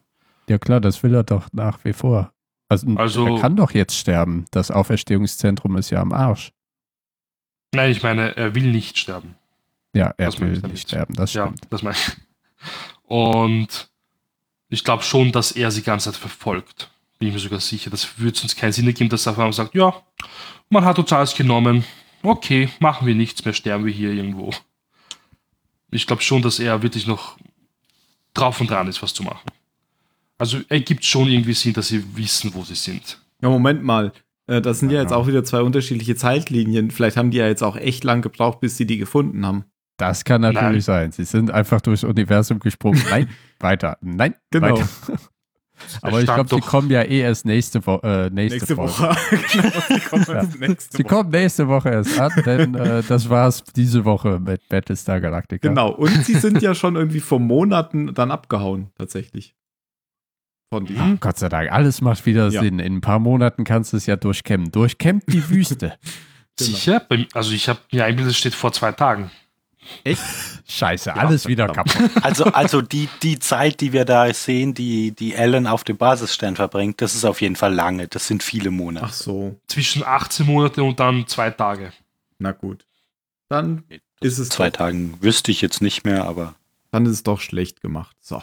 Ja klar, das will er doch nach wie vor. Also, Also- er kann doch jetzt sterben. Das Auferstehungszentrum ist ja am Arsch. Nein, ich meine, er will nicht sterben. Ja, er Das will ich damit. nicht sterben, das Ja, stimmt. das meine ich. Und ich glaube schon, dass er sie die ganze Zeit verfolgt. Bin ich mir sogar sicher. Das würde sonst keinen Sinn ergeben, dass er einfach sagt, ja, man hat uns alles genommen. Okay, machen wir nichts mehr, sterben wir hier irgendwo. Ich glaube schon, dass er wirklich noch drauf und dran ist, was zu machen. Also ergibt schon irgendwie Sinn, dass sie wissen, wo sie sind. Ja, Moment mal. Äh, Das sind ja jetzt Ja. auch wieder zwei unterschiedliche Zeitlinien. Vielleicht haben die ja jetzt auch echt lang gebraucht, bis sie die gefunden haben. Das kann natürlich sein. Sie sind einfach durchs Universum gesprungen. Nein, weiter. Nein, Genau. weiter. Aber ich glaube, sie doch- kommen ja eh erst nächste, Wo äh, nächste, Nächste. Woche. genau, sie kommen Ja. erst nächste Sie Woche. kommen nächste Woche erst an, denn äh, das war's diese Woche mit Battlestar Galactica. Genau. Und sie sind ja schon irgendwie vor Monaten dann abgehauen, tatsächlich. Von Ja, denen. Gott sei Dank, alles macht wieder Ja. Sinn. In ein paar Monaten kannst du es ja durchkämmen. Durchkämmt die Wüste. Genau. Sicher? Also ich habe mir eingebildet, es steht vor zwei Tagen. Scheiße, alles wieder verdammt. kaputt. Also, also die, die Zeit, die wir da sehen, die, die Ellen auf dem Basisstern verbringt, das ist auf jeden Fall lange. Das sind viele Monate. Ach so. Zwischen 18 Monate und dann zwei Tage. Na gut. Dann ist es Zwei doch, Tagen wüsste ich jetzt nicht mehr, aber dann ist es doch schlecht gemacht. So.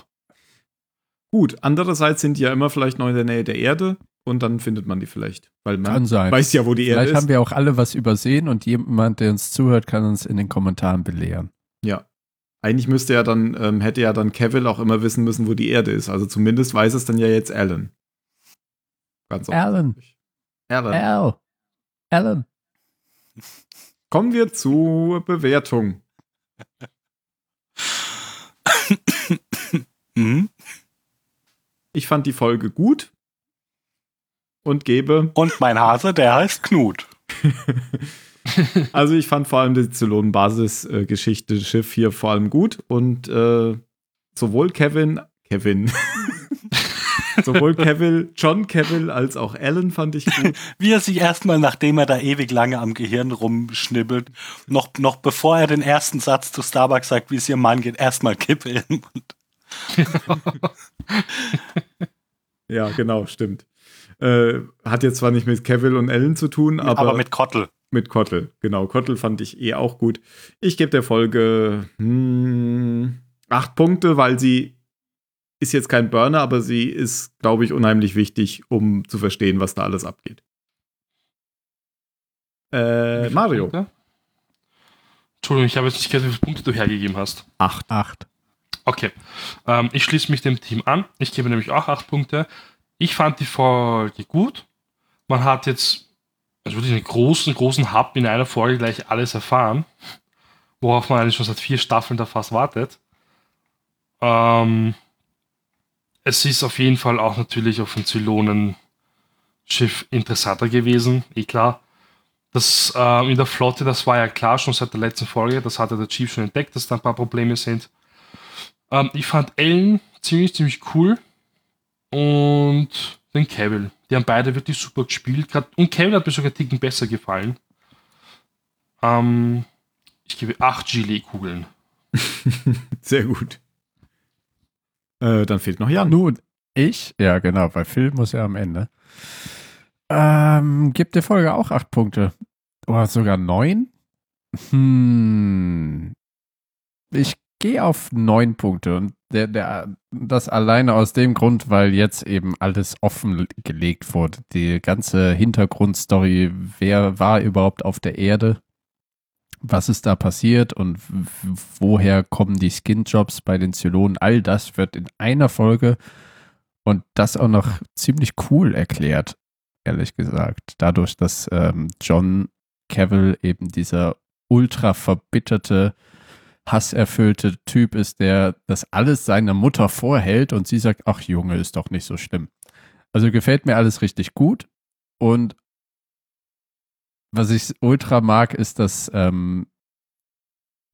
Gut, andererseits sind die ja immer vielleicht noch in der Nähe der Erde und dann findet man die vielleicht. Weil man Kann sein. weiß ja, wo die Erde Vielleicht ist. haben wir auch alle was übersehen und jemand, der uns zuhört, kann uns in den Kommentaren belehren. Ja. Eigentlich müsste ja dann, ähm, hätte ja dann Cavill auch immer wissen müssen, wo die Erde ist. Also zumindest weiß es dann ja jetzt Alan. Ganz Alan. Alan. Al. Alan. Kommen wir zur Bewertung. Mhm. Ich fand die Folge gut und gebe, Und mein Hase, der heißt Knut. also ich fand vor allem die Zylonen-Basis-Geschichte Schiff hier vor allem gut und äh, sowohl Kevin, Kevin, sowohl Cavill, John Cavill als auch Alan fand ich gut. Wie er sich erstmal, nachdem er da ewig lange am Gehirn rumschnibbelt, noch, noch bevor er den ersten Satz zu Starbucks sagt, wie es ihrem Mann geht, erstmal Kippe in den Mund. Ja, genau, stimmt. Äh, hat jetzt zwar nicht mit Cavill und Alan zu tun, aber, Aber, mit Kottel. mit Kottel. Genau, Kottel fand ich eh auch gut. Ich gebe der Folge hm, acht Punkte, weil sie ist jetzt kein Burner, aber sie ist, glaube ich, unheimlich wichtig, um zu verstehen, was da alles abgeht. Äh, Mario. Punkte? Entschuldigung, ich habe jetzt nicht gehört, wie viele Punkte du hergegeben hast. Acht. Acht. Okay. Ähm, ich schließe mich dem Team an. Ich gebe nämlich auch acht Punkte. Ich fand die Folge gut. Man hat jetzt also wirklich einen großen, großen Hub in einer Folge gleich alles erfahren, worauf man eigentlich schon seit vier Staffeln da fast wartet. Ähm, es ist auf jeden Fall auch natürlich auf dem Zylonen-Schiff interessanter gewesen, eh klar. Das äh, in der Flotte, das war ja klar schon seit der letzten Folge, das hatte der Chief schon entdeckt, dass da ein paar Probleme sind. Ähm, ich fand Ellen ziemlich, ziemlich cool. Und den Cavill. Die haben beide wirklich super gespielt. Und Cavill hat mir sogar einen Ticken besser gefallen. Ähm, ich gebe 8 Gelee-Kugeln. Sehr gut. Äh, dann fehlt noch Jan. Nun, ich, ja genau, weil Phil muss ja am Ende. Ähm, gibt der Folge auch acht Punkte. Oder sogar neun? Hm. Ich gehe auf neun Punkte und der, der, das alleine aus dem Grund, weil jetzt eben alles offengelegt wurde. Die ganze Hintergrundstory, wer war überhaupt auf der Erde? Was ist da passiert und woher kommen die Skinjobs bei den Zylonen? All das wird in einer Folge und das auch noch ziemlich cool erklärt, ehrlich gesagt. Dadurch, dass ähm, John Cavill eben dieser ultra verbitterte, hasserfüllte Typ ist, der das alles seiner Mutter vorhält und sie sagt, ach Junge, ist doch nicht so schlimm. Also gefällt mir alles richtig gut und was ich ultra mag, ist, dass ähm,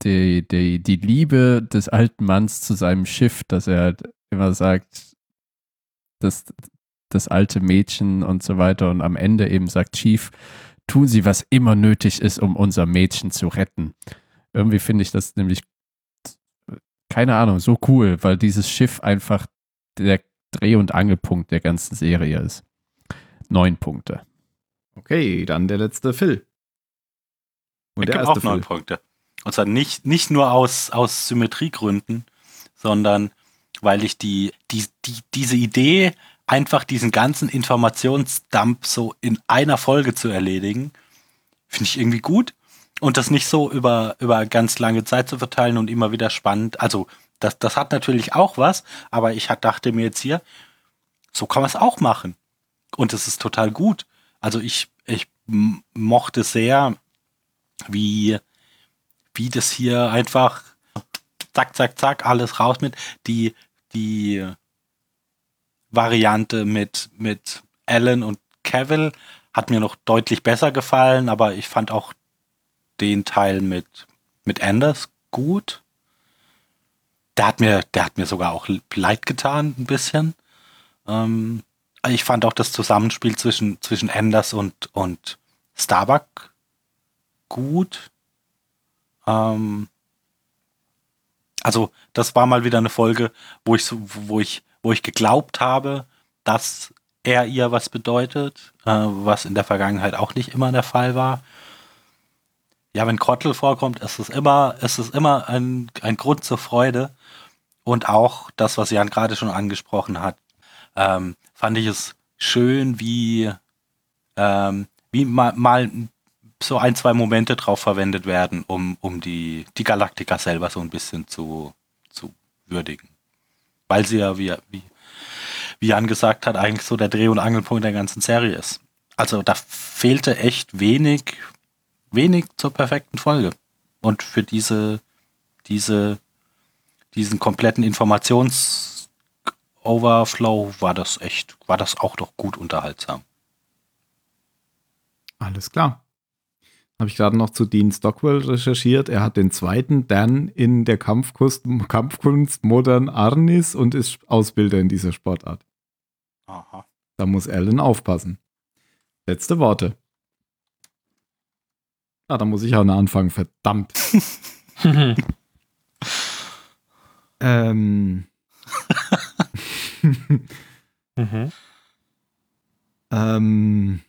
die, die, die Liebe des alten Manns zu seinem Schiff, dass er halt immer sagt, dass das alte Mädchen und so weiter und am Ende eben sagt, Chief, tun Sie, was immer nötig ist, um unser Mädchen zu retten. Irgendwie finde ich das nämlich, keine Ahnung, so cool, weil dieses Schiff einfach der Dreh- und Angelpunkt der ganzen Serie ist. Neun Punkte. Okay, dann der letzte Phil. Und Ich der erste auch neun Phil. Punkte. Und zwar nicht, nicht nur aus, aus Symmetriegründen, sondern weil ich die, die, die, diese Idee, einfach diesen ganzen Informationsdump so in einer Folge zu erledigen, finde ich irgendwie gut. Und das nicht so über, über ganz lange Zeit zu verteilen und immer wieder spannend. Also, das, das hat natürlich auch was, aber ich dachte mir jetzt hier, so kann man es auch machen. Und es ist total gut. Also ich, ich mochte sehr, wie, wie das hier einfach zack, zack, zack, alles raus mit. Die, die Variante mit, mit Alan und Cavill hat mir noch deutlich besser gefallen, aber ich fand auch den Teil mit, mit Anders gut. Der hat mir, der hat mir sogar auch leid getan, ein bisschen. Ähm, ich fand auch das Zusammenspiel zwischen, zwischen Anders und, und Starbuck gut. Ähm, also, das war mal wieder eine Folge, wo ich wo ich, wo ich geglaubt habe, dass er ihr was bedeutet, äh, was in der Vergangenheit auch nicht immer der Fall war. Ja, wenn Krottel vorkommt, ist es immer, ist es immer ein, ein Grund zur Freude. Und auch das, was Jan gerade schon angesprochen hat, ähm, fand ich es schön, wie, ähm, wie mal, mal so ein, zwei Momente drauf verwendet werden, um, um die, die Galaktika selber so ein bisschen zu, zu würdigen. Weil sie ja, wie, wie, wie Jan gesagt hat, eigentlich so der Dreh- und Angelpunkt der ganzen Serie ist. Also da fehlte echt wenig, wenig zur perfekten Folge. Und für diese, diese, diesen kompletten Informations-Overflow war das echt, war das auch doch gut unterhaltsam. Alles klar. Habe ich gerade noch zu Dean Stockwell recherchiert. Er hat den zweiten Dan in der Kampfkunst, Kampfkunst Modern Arnis und ist Ausbilder in dieser Sportart. Aha. Da muss Alan aufpassen. Letzte Worte. Ah, da muss ich auch noch anfangen, verdammt. ähm. Mhm. ähm.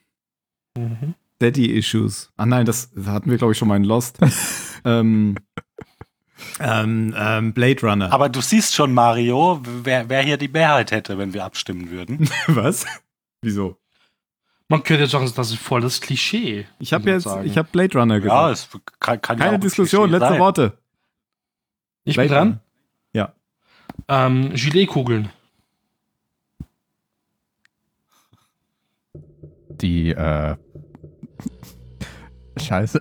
Mhm. Daddy Issues. Ah nein, das hatten wir, glaube ich, schon mal in Lost. ähm, ähm, ähm, Blade Runner. Aber du siehst schon, Mario, wer, wer hier die Mehrheit hätte, wenn wir abstimmen würden. Was? Wieso? Man könnte sagen, das ist voll das Klischee. Ich habe jetzt, sagen. ich habe Blade Runner ja, gesagt. es kann, kann ja auch Keine ein Diskussion, Klischee letzte sein. Worte. Ich bin Blade dran. Runner. Ja. Ähm, Giletkugeln. Die, äh, Scheiße.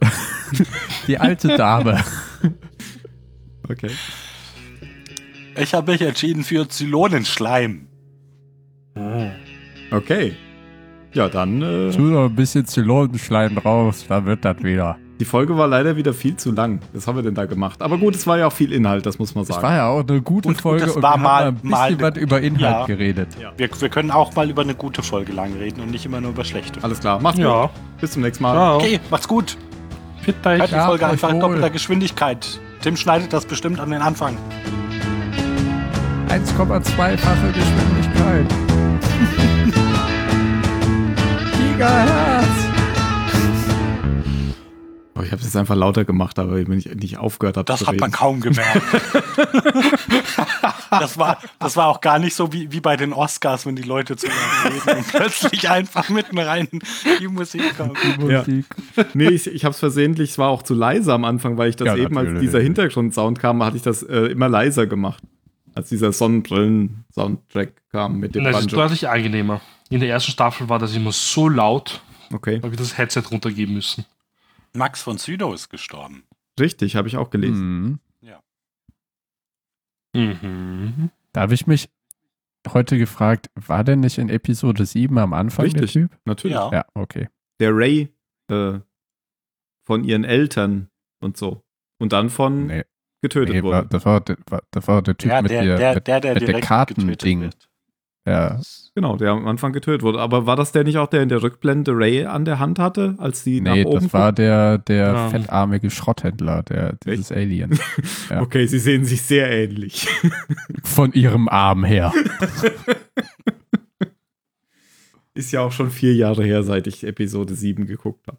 Die alte Dame. Okay. Ich habe mich entschieden für Zylonenschleim. Mhm. Okay. Ja, dann. Äh, Tu noch ein bisschen Zylonenschleim draus, dann wird das wieder. die Folge war leider wieder viel zu lang. Was haben wir denn da gemacht? Aber gut, es war ja auch viel Inhalt, das muss man sagen. war ja auch eine gute Und- und Folge das und war wir mal- haben ein bisschen mal- was über Inhalt Ja. geredet. Wir, wir können auch mal über eine gute Folge lang reden und nicht immer nur über schlechte. Alles klar. Macht's Ja. gut. Bis zum nächsten Mal. Ciao. Okay, macht's gut. Fit euch. Hört die Ja, Folge einfach in doppelter Geschwindigkeit. Tim schneidet das bestimmt an den Anfang. 1,2-fache Geschwindigkeit. Gigahertz. Oh, ich habe es jetzt einfach lauter gemacht, aber wenn ich nicht aufgehört habe Das zu hat man reden. kaum gemerkt. das, war, das war auch gar nicht so wie, wie bei den Oscars, wenn die Leute zu reden und plötzlich einfach mitten rein die Musik kommt. Musik. Nee, ich, ich habe es versehentlich, es war auch zu leise am Anfang, weil ich das Ja, eben, als dieser Hintergrundsound kam, hatte ich das äh, immer leiser gemacht. Als dieser Sonnenbrillen-Soundtrack kam mit dem Das ist Banjo. deutlich angenehmer. In der ersten Staffel war das immer so laut, Okay, da habe ich das Headset runtergeben müssen. Max von Sydow ist gestorben. richtig, habe ich auch gelesen. Mhm. Mhm. Da habe ich mich heute gefragt, war der nicht in Episode 7 am Anfang Richtig. der Typ? Natürlich. Ja. Ja, okay. Der Ray äh, von ihren Eltern und so. Und dann von Nee, getötet nee wurde. das, war, der- war, das war der Typ Ja, mit der, der, der, mit, der, der mit der Kartending. wird. Ja, Genau, der am Anfang getötet wurde. Aber war das der nicht auch, der in der Rückblende Ray an der Hand hatte, als die Nee, nach oben das war guckt? der, der Ja. fettarmige Schrotthändler, der, dieses Alien. ja. Okay, sie sehen sich sehr ähnlich. Von ihrem Arm her. Ist ja auch schon vier Jahre her, seit ich Episode 7 geguckt habe.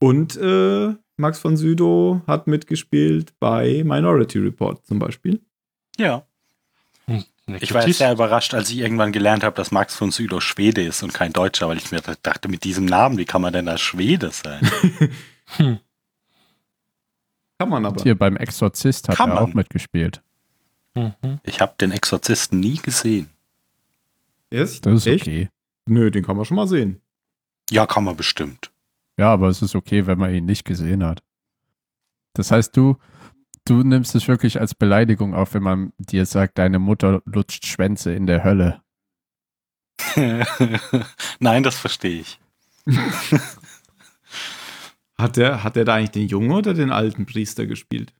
Und äh, Max von Südow hat mitgespielt bei Minority Report zum Beispiel. Ja. Ich war sehr überrascht, als ich irgendwann gelernt habe, dass Max von Sydow Schwede ist und kein Deutscher, weil ich mir dachte, mit diesem Namen, wie kann man denn da Schwede sein? Hm. Kann man aber. Hier beim Exorzist hat Kann er man. auch mitgespielt. Mhm. Ich habe den Exorzisten nie gesehen. Ist? Das ist Echt? okay. Nö, den kann man schon mal sehen. Ja, kann man bestimmt. Ja, aber es ist okay, wenn man ihn nicht gesehen hat. Das heißt, du, du nimmst es wirklich als Beleidigung auf, wenn man dir sagt, deine Mutter lutscht Schwänze in der Hölle. Nein, das verstehe ich. Hat der, hat der da eigentlich den jungen oder den alten Priester gespielt?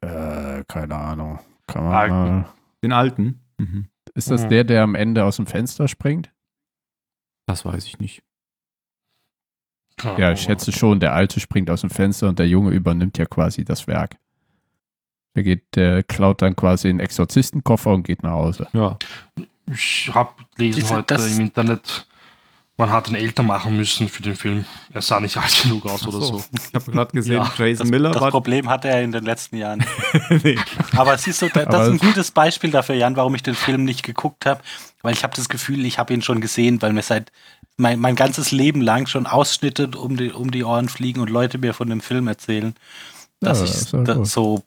Äh, keine Ahnung. Kann man Alten. mal. Den alten? Mhm. Ist das der, der am Ende aus dem Fenster springt? Das weiß ich nicht. Ja, ich schätze schon, der Alte springt aus dem Fenster und der Junge übernimmt ja quasi das Werk. Der geht, der klaut dann quasi den Exorzistenkoffer und geht nach Hause. Ja. Ich habe gelesen Diese- heute das- im Internet, man hat ihn älter machen müssen für den Film. Er sah nicht alt genug aus oder so. Ich habe gerade gesehen, Ja, Jason Das, Miller das war. Problem hatte er in den letzten Jahren. nee. Aber siehst du, da, das Aber ist ein es- gutes Beispiel dafür, Jan, warum ich den Film nicht geguckt habe. Weil ich habe das Gefühl, ich habe ihn schon gesehen, weil mir seit mein, mein ganzes Leben lang schon Ausschnitte um die, um die Ohren fliegen und Leute mir von dem Film erzählen. Dass Ja, ich ist ja da, gut. so.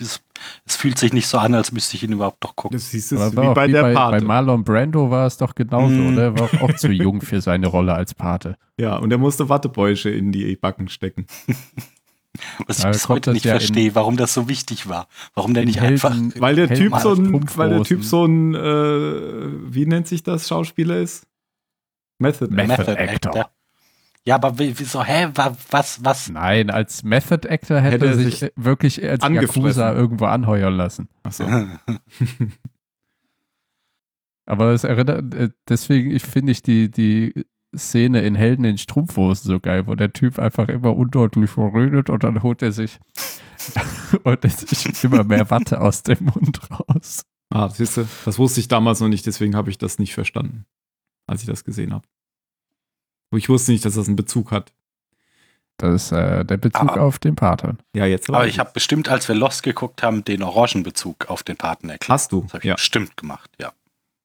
Es, es fühlt sich nicht so an, als müsste ich ihn überhaupt noch gucken. Das du Aber wie auch bei der bei, Pate. bei Marlon Brando war es doch genauso, Mm. oder? Er war auch zu jung für seine Rolle als Pate. ja, und er musste Wattebäusche in die Backen stecken. Was ich Ja, bis heute nicht ja verstehe, warum das so wichtig war. Warum der nicht einfach. Helden- Weil der Helden Typ so ein, weil der Typ so ein, äh, wie nennt sich das Schauspieler ist? Method. Method Actor. Ja, aber wie- wieso, hä, wa- was, was? Nein, als Method Actor hätte, Hätte er sich sich äh, wirklich als. Yakuza irgendwo anheuern lassen. Achso. Aber es erinnert, äh, deswegen ich finde ich die, die Szene in Helden in Strumpfhosen so geil, wo der Typ einfach immer undeutlich verrödet und dann holt er sich, holt er sich immer mehr Watte aus dem Mund raus. Ah, siehst du, das wusste ich damals noch nicht, deswegen habe ich das nicht verstanden, als ich das gesehen habe. Ich wusste nicht, dass das einen Bezug hat. Das ist äh, der Bezug Aber- auf den Pater. Ja, jetzt Aber weiß ich habe bestimmt, als wir Lost geguckt haben, den Orangenbezug auf den Paten erklärt. Hast du? Das habe ich Ja. bestimmt gemacht, ja.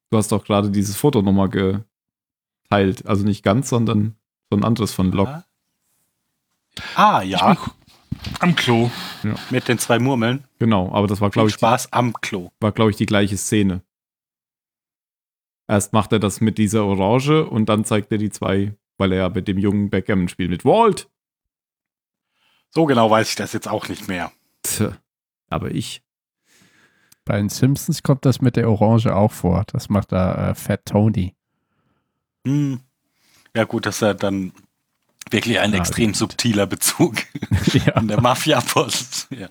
Du hast doch gerade dieses Foto nochmal geteilt. Also nicht ganz, sondern so ein anderes von Lok. Ah, Ich ja, am Klo. mit den zwei Murmeln. Genau, aber das war, glaube ich, die, Spaß am Klo. war, glaube ich, die gleiche Szene. Erst macht er das mit dieser Orange und dann zeigt er die zwei, weil er ja mit dem jungen Backgammon spielt, mit Walt. So genau weiß ich das jetzt auch nicht mehr. Tja, aber ich. Bei den Simpsons kommt das mit der Orange auch vor. Das macht da äh, Fat Tony. Hm. Ja gut, das ist ja dann wirklich ein Ja, extrem gut. subtiler Bezug ja. an der Mafia-Post. Ja.